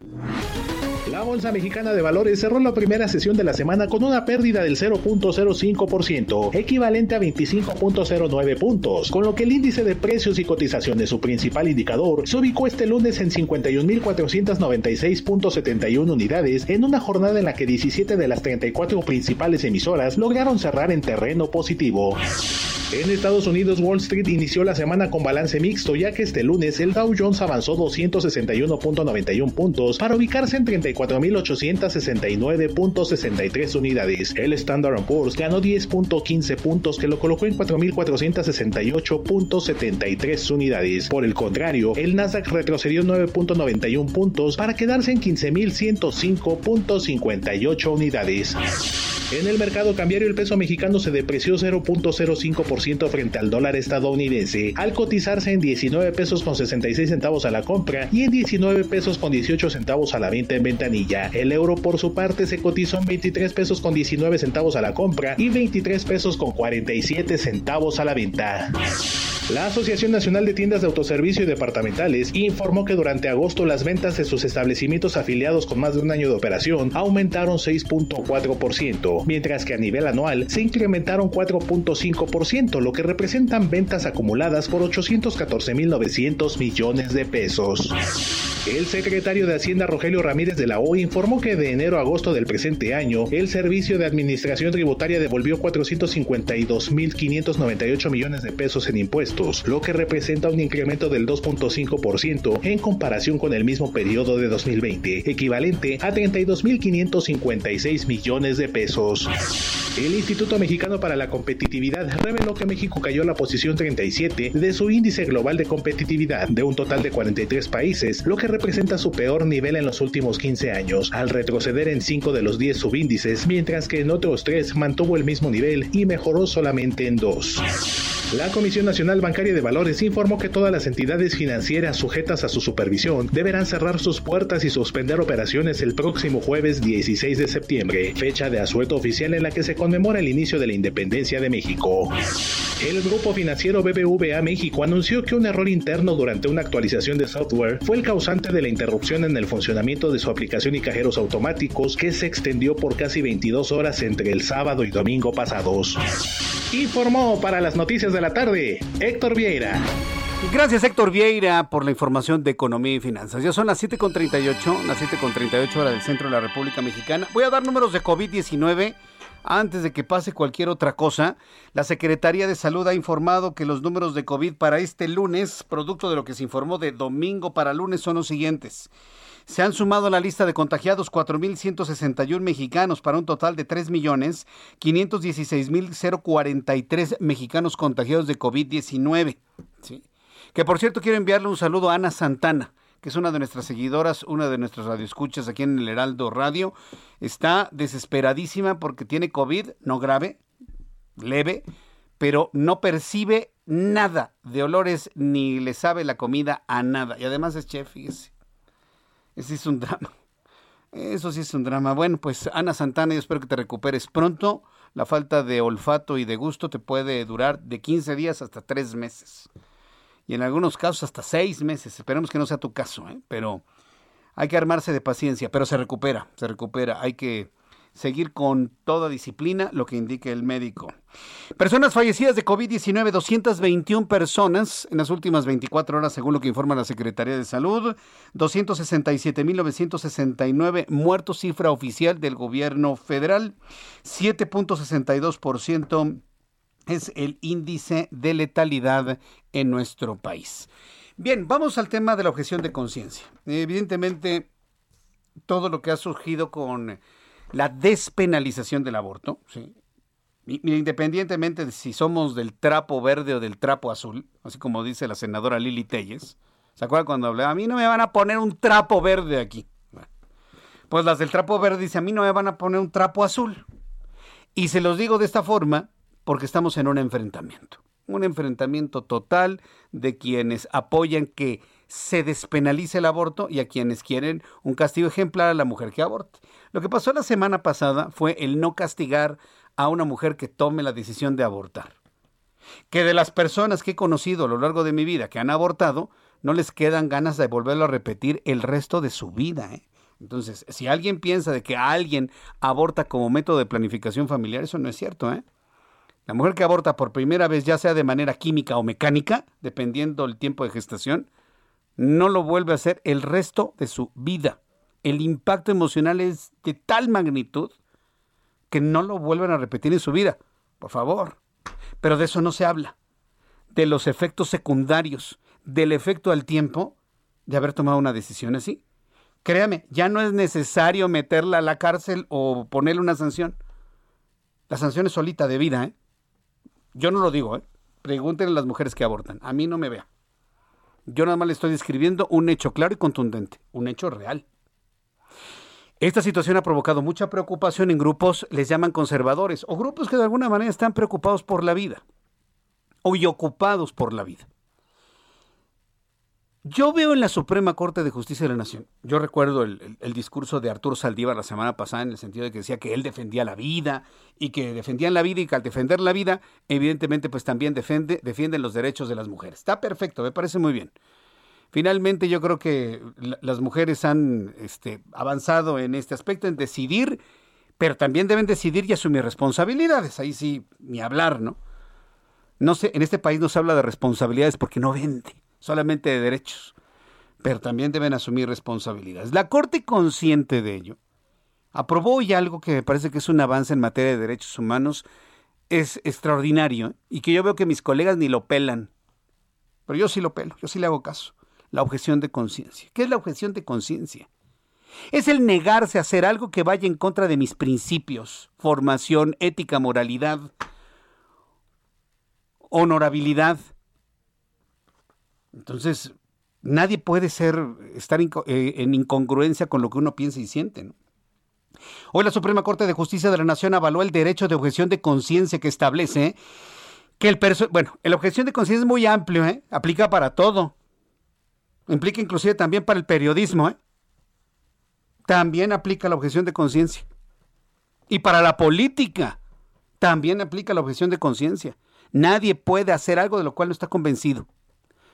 Bolsa Mexicana de Valores cerró la primera sesión de la semana con una pérdida del 0.05%, equivalente a 25.09 puntos, con lo que el índice de precios y cotizaciones, su principal indicador, se ubicó este lunes en 51.496.71 unidades en una jornada en la que 17 de las 34 principales emisoras lograron cerrar en terreno positivo. En Estados Unidos, Wall Street inició la semana con balance mixto, ya que este lunes el Dow Jones avanzó 261.91 puntos para ubicarse en 34.869.63 unidades. El Standard Poor's ganó 10.15 puntos, que lo colocó en 4.468.73 unidades. Por el contrario, el Nasdaq retrocedió 9.91 puntos para quedarse en 15.105.58 unidades. En el mercado cambiario el peso mexicano se depreció 0.05% frente al dólar estadounidense, al cotizarse en 19 pesos con 66 centavos a la compra y en 19 pesos con 18 centavos a la venta en ventanilla. El euro por su parte se cotizó en 23 pesos con 19 centavos a la compra y 23 pesos con 47 centavos a la venta. La Asociación Nacional de Tiendas de Autoservicio y Departamentales informó que durante agosto las ventas de sus establecimientos afiliados con más de un año de operación aumentaron 6.4%, mientras que a nivel anual se incrementaron 4.5%, lo que representan ventas acumuladas por 814.900 millones de pesos. El secretario de Hacienda Rogelio Ramírez de la O informó que de enero a agosto del presente año, el Servicio de Administración Tributaria devolvió 452.598 millones de pesos en impuestos, lo que representa un incremento del 2.5% en comparación con el mismo periodo de 2020, equivalente a 32.556 millones de pesos. El Instituto Mexicano para la Competitividad reveló que México cayó a la posición 37 de su índice global de competitividad de un total de 43 países, lo que representa su peor nivel en los últimos 15 años, al retroceder en 5 de los 10 subíndices, mientras que en otros 3 mantuvo el mismo nivel y mejoró solamente en 2. La Comisión Nacional Bancaria de Valores informó que todas las entidades financieras sujetas a su supervisión deberán cerrar sus puertas y suspender operaciones el próximo jueves 16 de septiembre, fecha de asueto oficial en la que se conmemora el inicio de la independencia de México. El grupo financiero BBVA México anunció que un error interno durante una actualización de software fue el causante de la interrupción en el funcionamiento de su aplicación y cajeros automáticos que se extendió por casi 22 horas entre el sábado y domingo pasados. Informó para las noticias de la tarde Héctor Vieira. Gracias Héctor Vieira por la información de economía y finanzas. Ya son las 7.38, las 7.38 horas del centro de la República Mexicana. Voy a dar números de COVID-19 antes de que pase cualquier otra cosa. La Secretaría de Salud ha informado que los números de COVID para este lunes, producto de lo que se informó de domingo para lunes, son los siguientes. Se han sumado a la lista de contagiados 4.161 mexicanos para un total de 3.516.043 mexicanos contagiados de COVID-19. ¿sí? Que por cierto quiero enviarle un saludo a Ana Santana, que es una de nuestras seguidoras, una de nuestras radioescuchas aquí en el Heraldo Radio. Está desesperadísima porque tiene COVID, no grave, leve, pero no percibe nada de olores ni le sabe la comida a nada. Y además es chef, fíjese. Ese es un [laughs] drama. Eso sí es un drama. Bueno, pues Ana Santana, yo espero que te recuperes pronto. La falta de olfato y de gusto te puede durar de 15 días hasta 3 meses. Y en algunos casos hasta 6 meses. Esperemos que no sea tu caso, ¿eh? pero hay que armarse de paciencia. Pero se recupera, se recupera. Hay que seguir con toda disciplina lo que indique el médico. Personas fallecidas de COVID-19, 221 personas en las últimas 24 horas, según lo que informa la Secretaría de Salud. 267.969 muertos, cifra oficial del gobierno federal. 7.62% es el índice de letalidad en nuestro país. Bien, vamos al tema de la objeción de conciencia. Evidentemente, todo lo que ha surgido con la despenalización del aborto, ¿sí? independientemente de si somos del trapo verde o del trapo azul, así como dice la senadora Lili Telles, ¿se acuerdan cuando hablaba? A mí no me van a poner un trapo verde aquí. Pues las del trapo verde dicen, a mí no me van a poner un trapo azul. Y se los digo de esta forma porque estamos en un enfrentamiento, un enfrentamiento total de quienes apoyan que se despenalice el aborto y a quienes quieren un castigo ejemplar a la mujer que aborte. Lo que pasó la semana pasada fue el no castigar a una mujer que tome la decisión de abortar. Que de las personas que he conocido a lo largo de mi vida que han abortado, no les quedan ganas de volverlo a repetir el resto de su vida. ¿eh? Entonces, si alguien piensa de que alguien aborta como método de planificación familiar, eso no es cierto. ¿eh? La mujer que aborta por primera vez, ya sea de manera química o mecánica, dependiendo del tiempo de gestación, no lo vuelve a hacer el resto de su vida. El impacto emocional es de tal magnitud que no lo vuelven a repetir en su vida. Por favor. Pero de eso no se habla. De los efectos secundarios, del efecto al tiempo de haber tomado una decisión así. Créame, ya no es necesario meterla a la cárcel o ponerle una sanción. La sanción es solita de vida, ¿eh? Yo no lo digo, ¿eh? Pregúntenle a las mujeres que abortan. A mí no me vea. Yo nada más le estoy describiendo un hecho claro y contundente, un hecho real. Esta situación ha provocado mucha preocupación en grupos, les llaman conservadores, o grupos que de alguna manera están preocupados por la vida, o ocupados por la vida. Yo veo en la Suprema Corte de Justicia de la Nación, yo recuerdo el, discurso de Arturo Saldívar la semana pasada en el sentido de que decía que él defendía la vida y que defendían la vida y que al defender la vida, evidentemente pues también defiende, defienden los derechos de las mujeres. Está perfecto, me parece muy bien. Finalmente yo creo que las mujeres han este, avanzado en este aspecto, en decidir, pero también deben decidir y asumir responsabilidades. Ahí sí, ni hablar, ¿no? No sé, en este país no se habla de responsabilidades porque no vende solamente de derechos, pero también deben asumir responsabilidades. La Corte, consciente de ello, aprobó hoy algo que me parece que es un avance en materia de derechos humanos, es extraordinario y que yo veo que mis colegas ni lo pelan, pero yo sí lo pelo, yo sí le hago caso. La objeción de conciencia. ¿Qué es la objeción de conciencia? Es el negarse a hacer algo que vaya en contra de mis principios, formación, ética, moralidad, honorabilidad, entonces, nadie puede ser, estar eh, en incongruencia con lo que uno piensa y siente. Hoy la Suprema Corte de Justicia de la Nación avaló el derecho de objeción de conciencia que establece que el bueno, la objeción de conciencia es muy amplio, ¿eh? aplica para todo. Implica inclusive también para el periodismo. ¿eh? También aplica la objeción de conciencia. Y para la política también aplica la objeción de conciencia. Nadie puede hacer algo de lo cual no está convencido.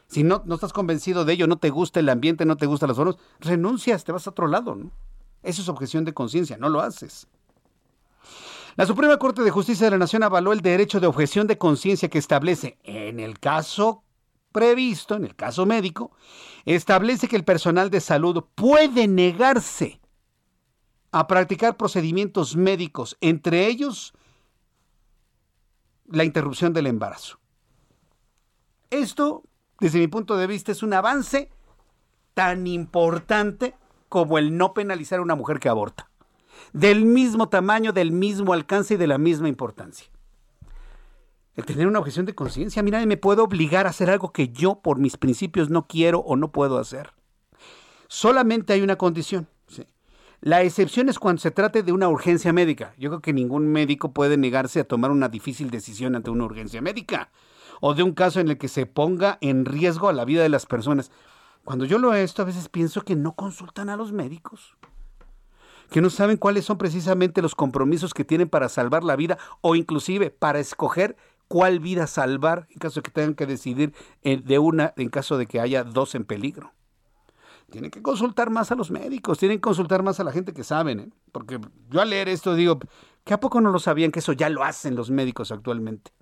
Si no, no estás convencido de ello, no te gusta el ambiente, no te gustan las formas, renuncias, te vas a otro lado. ¿no? Eso es objeción de conciencia, no lo haces. La Suprema Corte de Justicia de la Nación avaló el derecho de objeción de conciencia que establece, en el caso previsto, en el caso médico, establece que el personal de salud puede negarse a practicar procedimientos médicos, entre ellos la interrupción del embarazo. Esto desde mi punto de vista, es un avance tan importante como el no penalizar a una mujer que aborta. Del mismo tamaño, del mismo alcance y de la misma importancia. El tener una objeción de conciencia, a mí nadie me puede obligar a hacer algo que yo por mis principios no quiero o no puedo hacer. Solamente hay una condición. La excepción es cuando se trate de una urgencia médica. Yo creo que ningún médico puede negarse a tomar una difícil decisión ante una urgencia médica o de un caso en el que se ponga en riesgo a la vida de las personas. Cuando yo lo esto, a veces pienso que no consultan a los médicos, que no saben cuáles son precisamente los compromisos que tienen para salvar la vida o inclusive para escoger cuál vida salvar en caso de que tengan que decidir de una en caso de que haya dos en peligro. Tienen que consultar más a los médicos, tienen que consultar más a la gente que saben, ¿eh? porque yo al leer esto digo, ¿que a poco no lo sabían que eso ya lo hacen los médicos actualmente?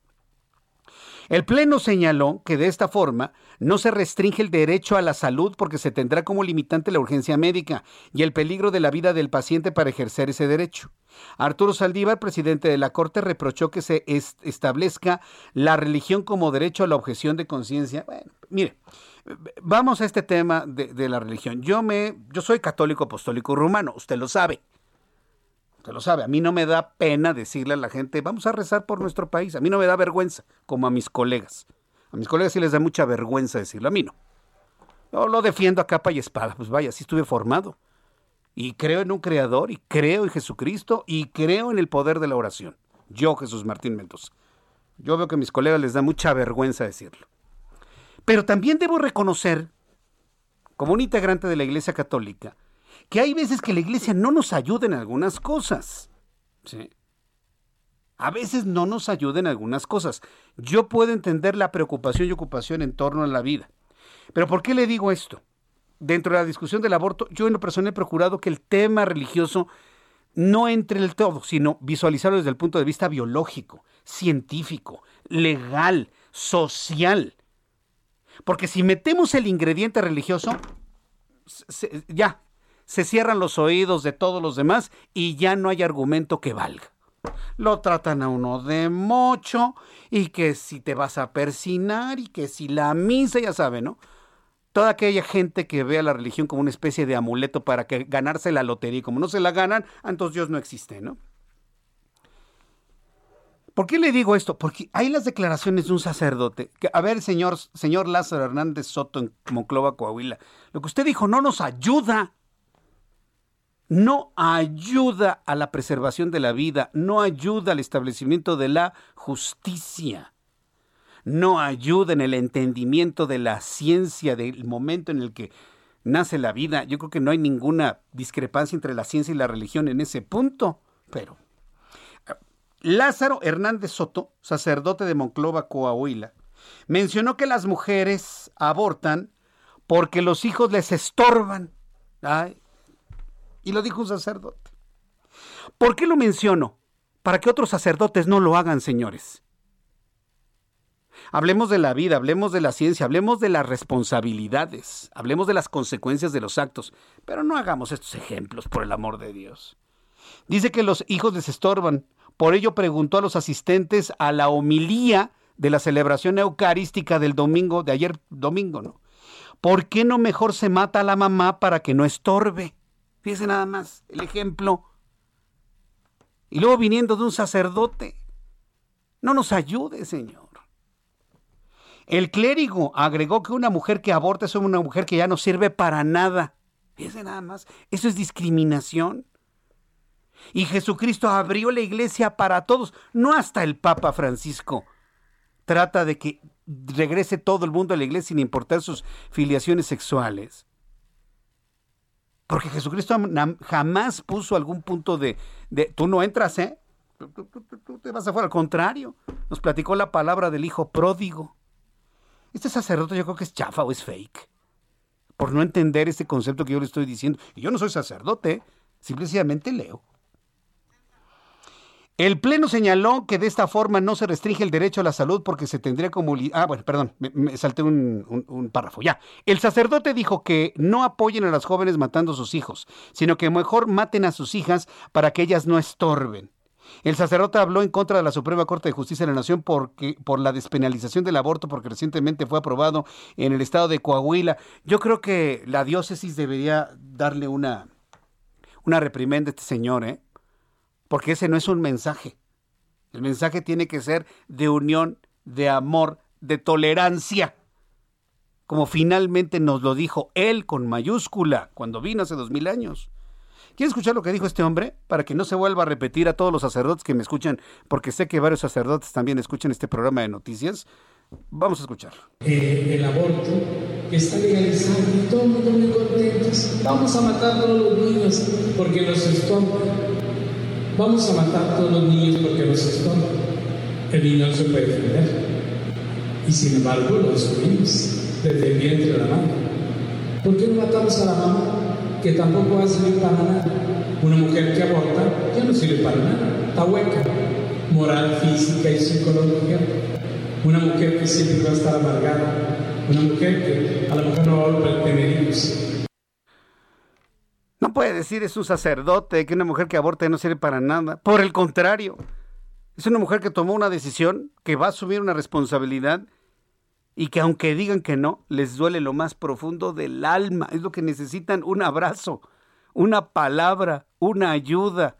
El Pleno señaló que de esta forma no se restringe el derecho a la salud porque se tendrá como limitante la urgencia médica y el peligro de la vida del paciente para ejercer ese derecho. Arturo Saldívar, presidente de la Corte, reprochó que se establezca la religión como derecho a la objeción de conciencia. Bueno, mire, vamos a este tema de, de, la religión. Yo me, yo soy católico apostólico rumano, usted lo sabe. Usted lo sabe, a mí no me da pena decirle a la gente, vamos a rezar por nuestro país. A mí no me da vergüenza, como a mis colegas. A mis colegas sí les da mucha vergüenza decirlo, a mí no. Yo lo defiendo a capa y espada. Pues vaya, así estuve formado. Y creo en un creador, y creo en Jesucristo, y creo en el poder de la oración. Yo, Jesús Martín Mendoza. Yo veo que a mis colegas les da mucha vergüenza decirlo. Pero también debo reconocer, como un integrante de la Iglesia Católica, que hay veces que la iglesia no nos ayuda en algunas cosas. ¿sí? A veces no nos ayuda en algunas cosas. Yo puedo entender la preocupación y ocupación en torno a la vida. Pero ¿por qué le digo esto? Dentro de la discusión del aborto, yo en lo personal he procurado que el tema religioso no entre en el todo, sino visualizarlo desde el punto de vista biológico, científico, legal, social. Porque si metemos el ingrediente religioso, ya, se cierran los oídos de todos los demás y ya no hay argumento que valga. Lo tratan a uno de mocho y que si te vas a persinar y que si la misa, ya sabe, ¿no? Toda aquella gente que ve a la religión como una especie de amuleto para que ganarse la lotería y como no se la ganan, entonces Dios no existe, ¿no? ¿Por qué le digo esto? Porque hay las declaraciones de un sacerdote. Que, a ver, señor, señor Lázaro Hernández Soto en Monclova, Coahuila, lo que usted dijo no nos ayuda no ayuda a la preservación de la vida, no ayuda al establecimiento de la justicia, no ayuda en el entendimiento de la ciencia del momento en el que nace la vida. Yo creo que no hay ninguna discrepancia entre la ciencia y la religión en ese punto, pero Lázaro Hernández Soto, sacerdote de Monclova, Coahuila, mencionó que las mujeres abortan porque los hijos les estorban. Y lo dijo un sacerdote. ¿Por qué lo menciono? Para que otros sacerdotes no lo hagan, señores. Hablemos de la vida, hablemos de la ciencia, hablemos de las responsabilidades, hablemos de las consecuencias de los actos, pero no hagamos estos ejemplos, por el amor de Dios. Dice que los hijos les estorban, por ello preguntó a los asistentes a la homilía de la celebración eucarística del domingo, de ayer domingo, ¿no? ¿Por qué no mejor se mata a la mamá para que no estorbe? Fíjese nada más el ejemplo. Y luego viniendo de un sacerdote. No nos ayude, Señor. El clérigo agregó que una mujer que aborta es una mujer que ya no sirve para nada. Fíjese nada más. Eso es discriminación. Y Jesucristo abrió la iglesia para todos, no hasta el Papa Francisco. Trata de que regrese todo el mundo a la iglesia sin importar sus filiaciones sexuales. Porque Jesucristo jamás puso algún punto de, tú no entras, ¿eh? Tú, te vas afuera. Al contrario, nos platicó la palabra del hijo pródigo. Este sacerdote yo creo que es chafa o es fake. Por no entender este concepto que yo le estoy diciendo. Y yo no soy sacerdote, simplemente leo. El Pleno señaló que de esta forma no se restringe el derecho a la salud porque se tendría como... Ah, bueno, perdón, me, salté un, párrafo. Ya. El sacerdote dijo que no apoyen a las jóvenes matando a sus hijos, sino que mejor maten a sus hijas para que ellas no estorben. El sacerdote habló en contra de la Suprema Corte de Justicia de la Nación por la despenalización del aborto, porque recientemente fue aprobado en el estado de Coahuila. Yo creo que la diócesis debería darle una, una reprimenda a este señor, ¿eh? Porque ese no es un mensaje. El mensaje tiene que ser de unión, de amor, de tolerancia, como finalmente nos lo dijo él con mayúscula cuando vino hace dos mil años. ¿Quieres escuchar lo que dijo este hombre? Para que no se vuelva a repetir a todos los sacerdotes que me escuchan, porque sé que varios sacerdotes también escuchan este programa de noticias. Vamos a escuchar. El aborto está legalizado y mundo muy contentos. Vamos a matar a todos los niños porque los estorban. Vamos a matar a todos los niños porque los estorban. El niño no se puede defender. Y sin embargo lo destruimos desde el vientre de la madre. ¿Por qué no matamos a la mamá que tampoco va a servir para nada? Una mujer que aborta ya no sirve para nada, está hueca, moral, física y psicológica. Una mujer que siempre va a estar amargada, una mujer que a lo mejor no va a volver a tener hijos no puede decir es un sacerdote que una mujer que aborta no sirve para nada. Por el contrario, es una mujer que tomó una decisión, que va a asumir una responsabilidad y que aunque digan que no, les duele lo más profundo del alma. Es lo que necesitan, un abrazo, una palabra, una ayuda.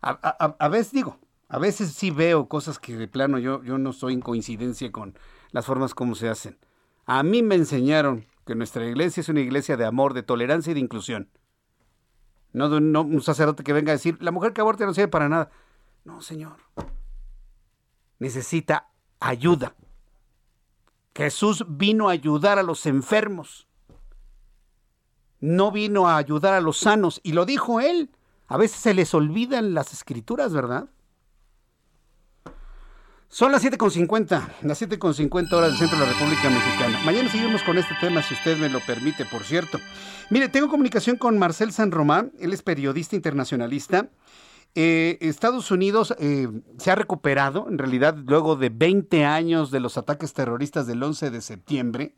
A, veces digo, a veces sí veo cosas que de plano yo, yo no estoy en coincidencia con las formas como se hacen. A mí me enseñaron que nuestra iglesia es una iglesia de amor, de tolerancia y de inclusión. No de un, sacerdote que venga a decir, la mujer que aborta no sirve para nada. No, Señor. Necesita ayuda. Jesús vino a ayudar a los enfermos. No vino a ayudar a los sanos. Y lo dijo él. A veces se les olvidan las escrituras, ¿verdad? Son las 7.50, las 7.50 horas del centro de la República Mexicana. Mañana seguimos con este tema, si usted me lo permite, por cierto. Mire, tengo comunicación con Marcel San Román, él es periodista internacionalista. Eh, Estados Unidos eh, se ha recuperado, en realidad, luego de 20 años de los ataques terroristas del 11 de septiembre.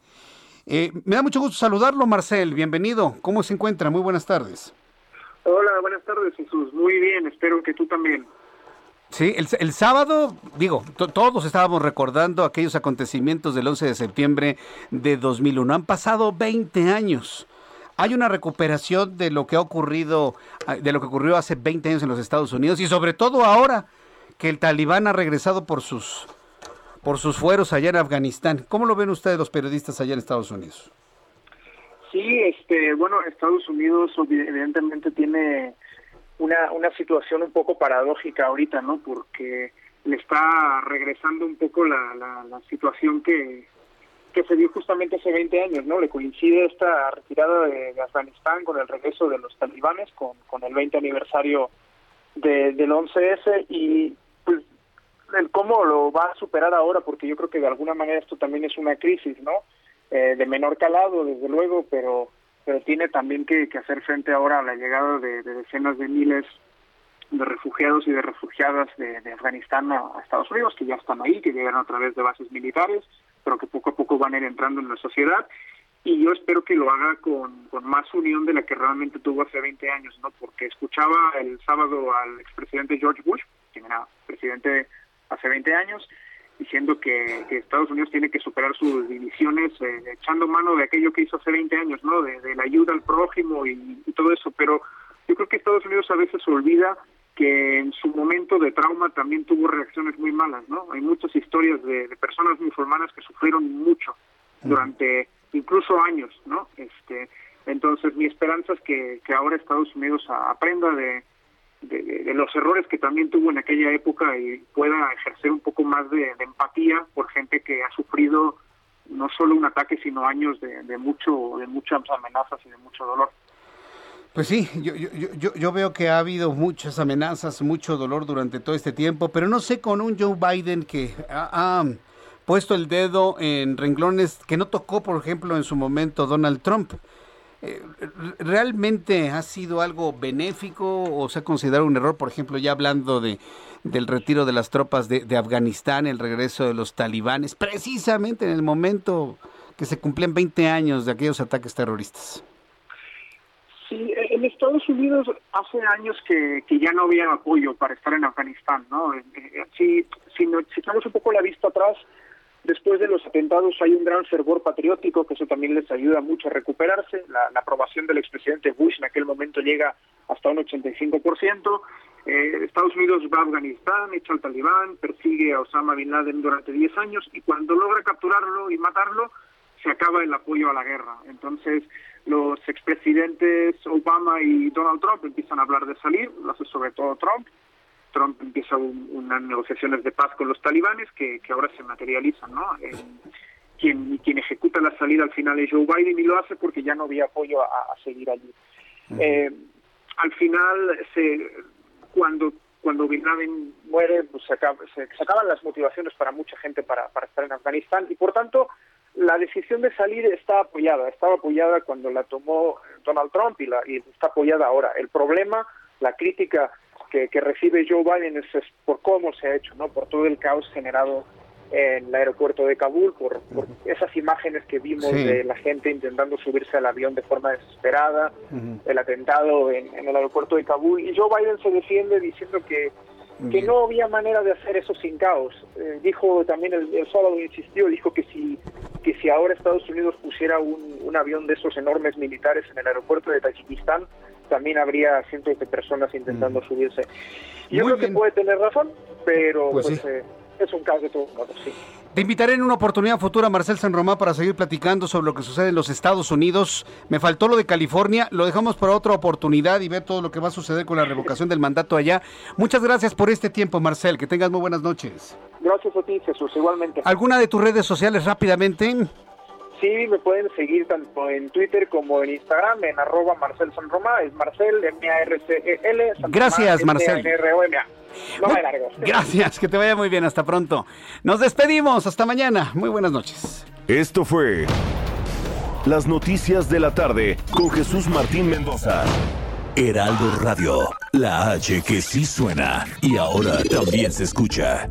Eh, me da mucho gusto saludarlo, Marcel. Bienvenido. ¿Cómo se encuentra? Muy buenas tardes. Hola, buenas tardes, Jesús. Muy bien, espero que tú también. Sí, el, sábado, digo, todos estábamos recordando aquellos acontecimientos del 11 de septiembre de 2001. Han pasado 20 años. Hay una recuperación de lo que ha ocurrido, ah, de lo que ocurrió hace 20 años en los Estados Unidos y sobre todo ahora que el talibán ha regresado por sus, por sus fueros allá en Afganistán. ¿Cómo lo ven ustedes los periodistas allá en Estados Unidos? Sí, este, bueno, Estados Unidos evidentemente tiene una, una situación un poco paradójica ahorita, ¿no? Porque le está regresando un poco la, la, situación que, que se dio justamente hace 20 años, ¿no? Le coincide esta retirada de, Afganistán con el regreso de los talibanes, con, con el 20 aniversario de, del 11S y pues el cómo lo va a superar ahora, porque yo creo que de alguna manera esto también es una crisis, ¿no? Eh, de menor calado, desde luego, pero pero tiene también que, hacer frente ahora a la llegada de, decenas de miles de refugiados y de refugiadas de, Afganistán a, Estados Unidos, que ya están ahí, que llegan a través de bases militares, pero que poco a poco van a ir entrando en la sociedad. Y yo espero que lo haga con, más unión de la que realmente tuvo hace 20 años, ¿no? Porque escuchaba el sábado al expresidente George Bush, quien era presidente hace 20 años, diciendo que, Estados Unidos tiene que superar sus divisiones, eh, echando mano de aquello que hizo hace 20 años, ¿no? De, la ayuda al prójimo y, todo eso. Pero yo creo que Estados Unidos a veces olvida que en su momento de trauma también tuvo reacciones muy malas, ¿no? Hay muchas historias de, de personas musulmanas que sufrieron mucho durante incluso años, ¿no? Este, entonces mi esperanza es que, que ahora Estados Unidos aprenda de, de, los errores que también tuvo en aquella época y pueda ejercer un poco más de, empatía por gente que ha sufrido no solo un ataque sino años de, mucho de muchas amenazas y de mucho dolor. Pues sí, yo, yo, yo, veo que ha habido muchas amenazas, mucho dolor durante todo este tiempo, pero no sé con un Joe Biden que ha puesto el dedo en renglones que no tocó, por ejemplo, en su momento Donald Trump. Eh, ¿realmente ha sido algo benéfico o se ha considerado un error, por ejemplo, ya hablando de del retiro de las tropas de, Afganistán, el regreso de los talibanes, precisamente en el momento que se cumplían 20 años de aquellos ataques terroristas? Sí, en Estados Unidos hace años que, que ya no había apoyo para estar en Afganistán, ¿no? Eh, eh, si, si, si echamos un poco la vista atrás, Después de los atentados hay un gran fervor patriótico, que eso también les ayuda mucho a recuperarse. La, aprobación del expresidente Bush en aquel momento llega hasta un 85%. Eh, Estados Unidos va a Afganistán, echa al talibán, persigue a Osama Bin Laden durante 10 años y cuando logra capturarlo y matarlo, se acaba el apoyo a la guerra. Entonces, los expresidentes Obama y Donald Trump empiezan a hablar de salir, lo hace sobre todo Trump, Trump empieza unas negociaciones de paz con los talibanes que, que ahora se materializan, ¿no? Eh, quien, quien ejecuta la salida al final es Joe Biden y lo hace porque ya no había apoyo a, seguir allí. Eh, al final, se, cuando cuando Bin Laden muere, pues se, se, acaban las motivaciones para mucha gente para, para estar en Afganistán y por tanto la decisión de salir está apoyada, estaba apoyada cuando la tomó Donald Trump y, la, y está apoyada ahora. El problema, la crítica que, recibe Joe Biden es, por cómo se ha hecho, ¿no? Por todo el caos generado en el aeropuerto de Kabul, por, esas imágenes que vimos de la gente intentando subirse al avión de forma desesperada, el atentado en, el aeropuerto de Kabul. Y Joe Biden se defiende diciendo que, que no había manera de hacer eso sin caos. Eh, dijo también el, el, sábado, insistió, dijo que si, que si ahora Estados Unidos pusiera un, un avión de esos enormes militares en el aeropuerto de Tayikistán, también habría cientos de personas intentando subirse. Yo creo que puede tener razón, pero pues, pues eh, es un caso de todos modos, sí. Te invitaré en una oportunidad futura, Marcel San Román, para seguir platicando sobre lo que sucede en los Estados Unidos. Me faltó lo de California, lo dejamos para otra oportunidad y ver todo lo que va a suceder con la revocación del mandato allá. Muchas gracias por este tiempo, Marcel. Que tengas muy buenas noches. Gracias a ti, Jesús, igualmente. ¿Alguna de tus redes sociales rápidamente? Sí, me pueden seguir tanto en Twitter como en Instagram, en arroba Marcel San Roma, es Marcel, M-A-R-C-E-L. Gracias, Marcel. No me largo. [laughs] Gracias, que te vaya muy bien, hasta pronto. Nos despedimos, hasta mañana. Muy buenas noches. Esto fue Las Noticias de la Tarde con Jesús Martín Mendoza. Heraldo Radio, la H que sí suena y ahora también se escucha.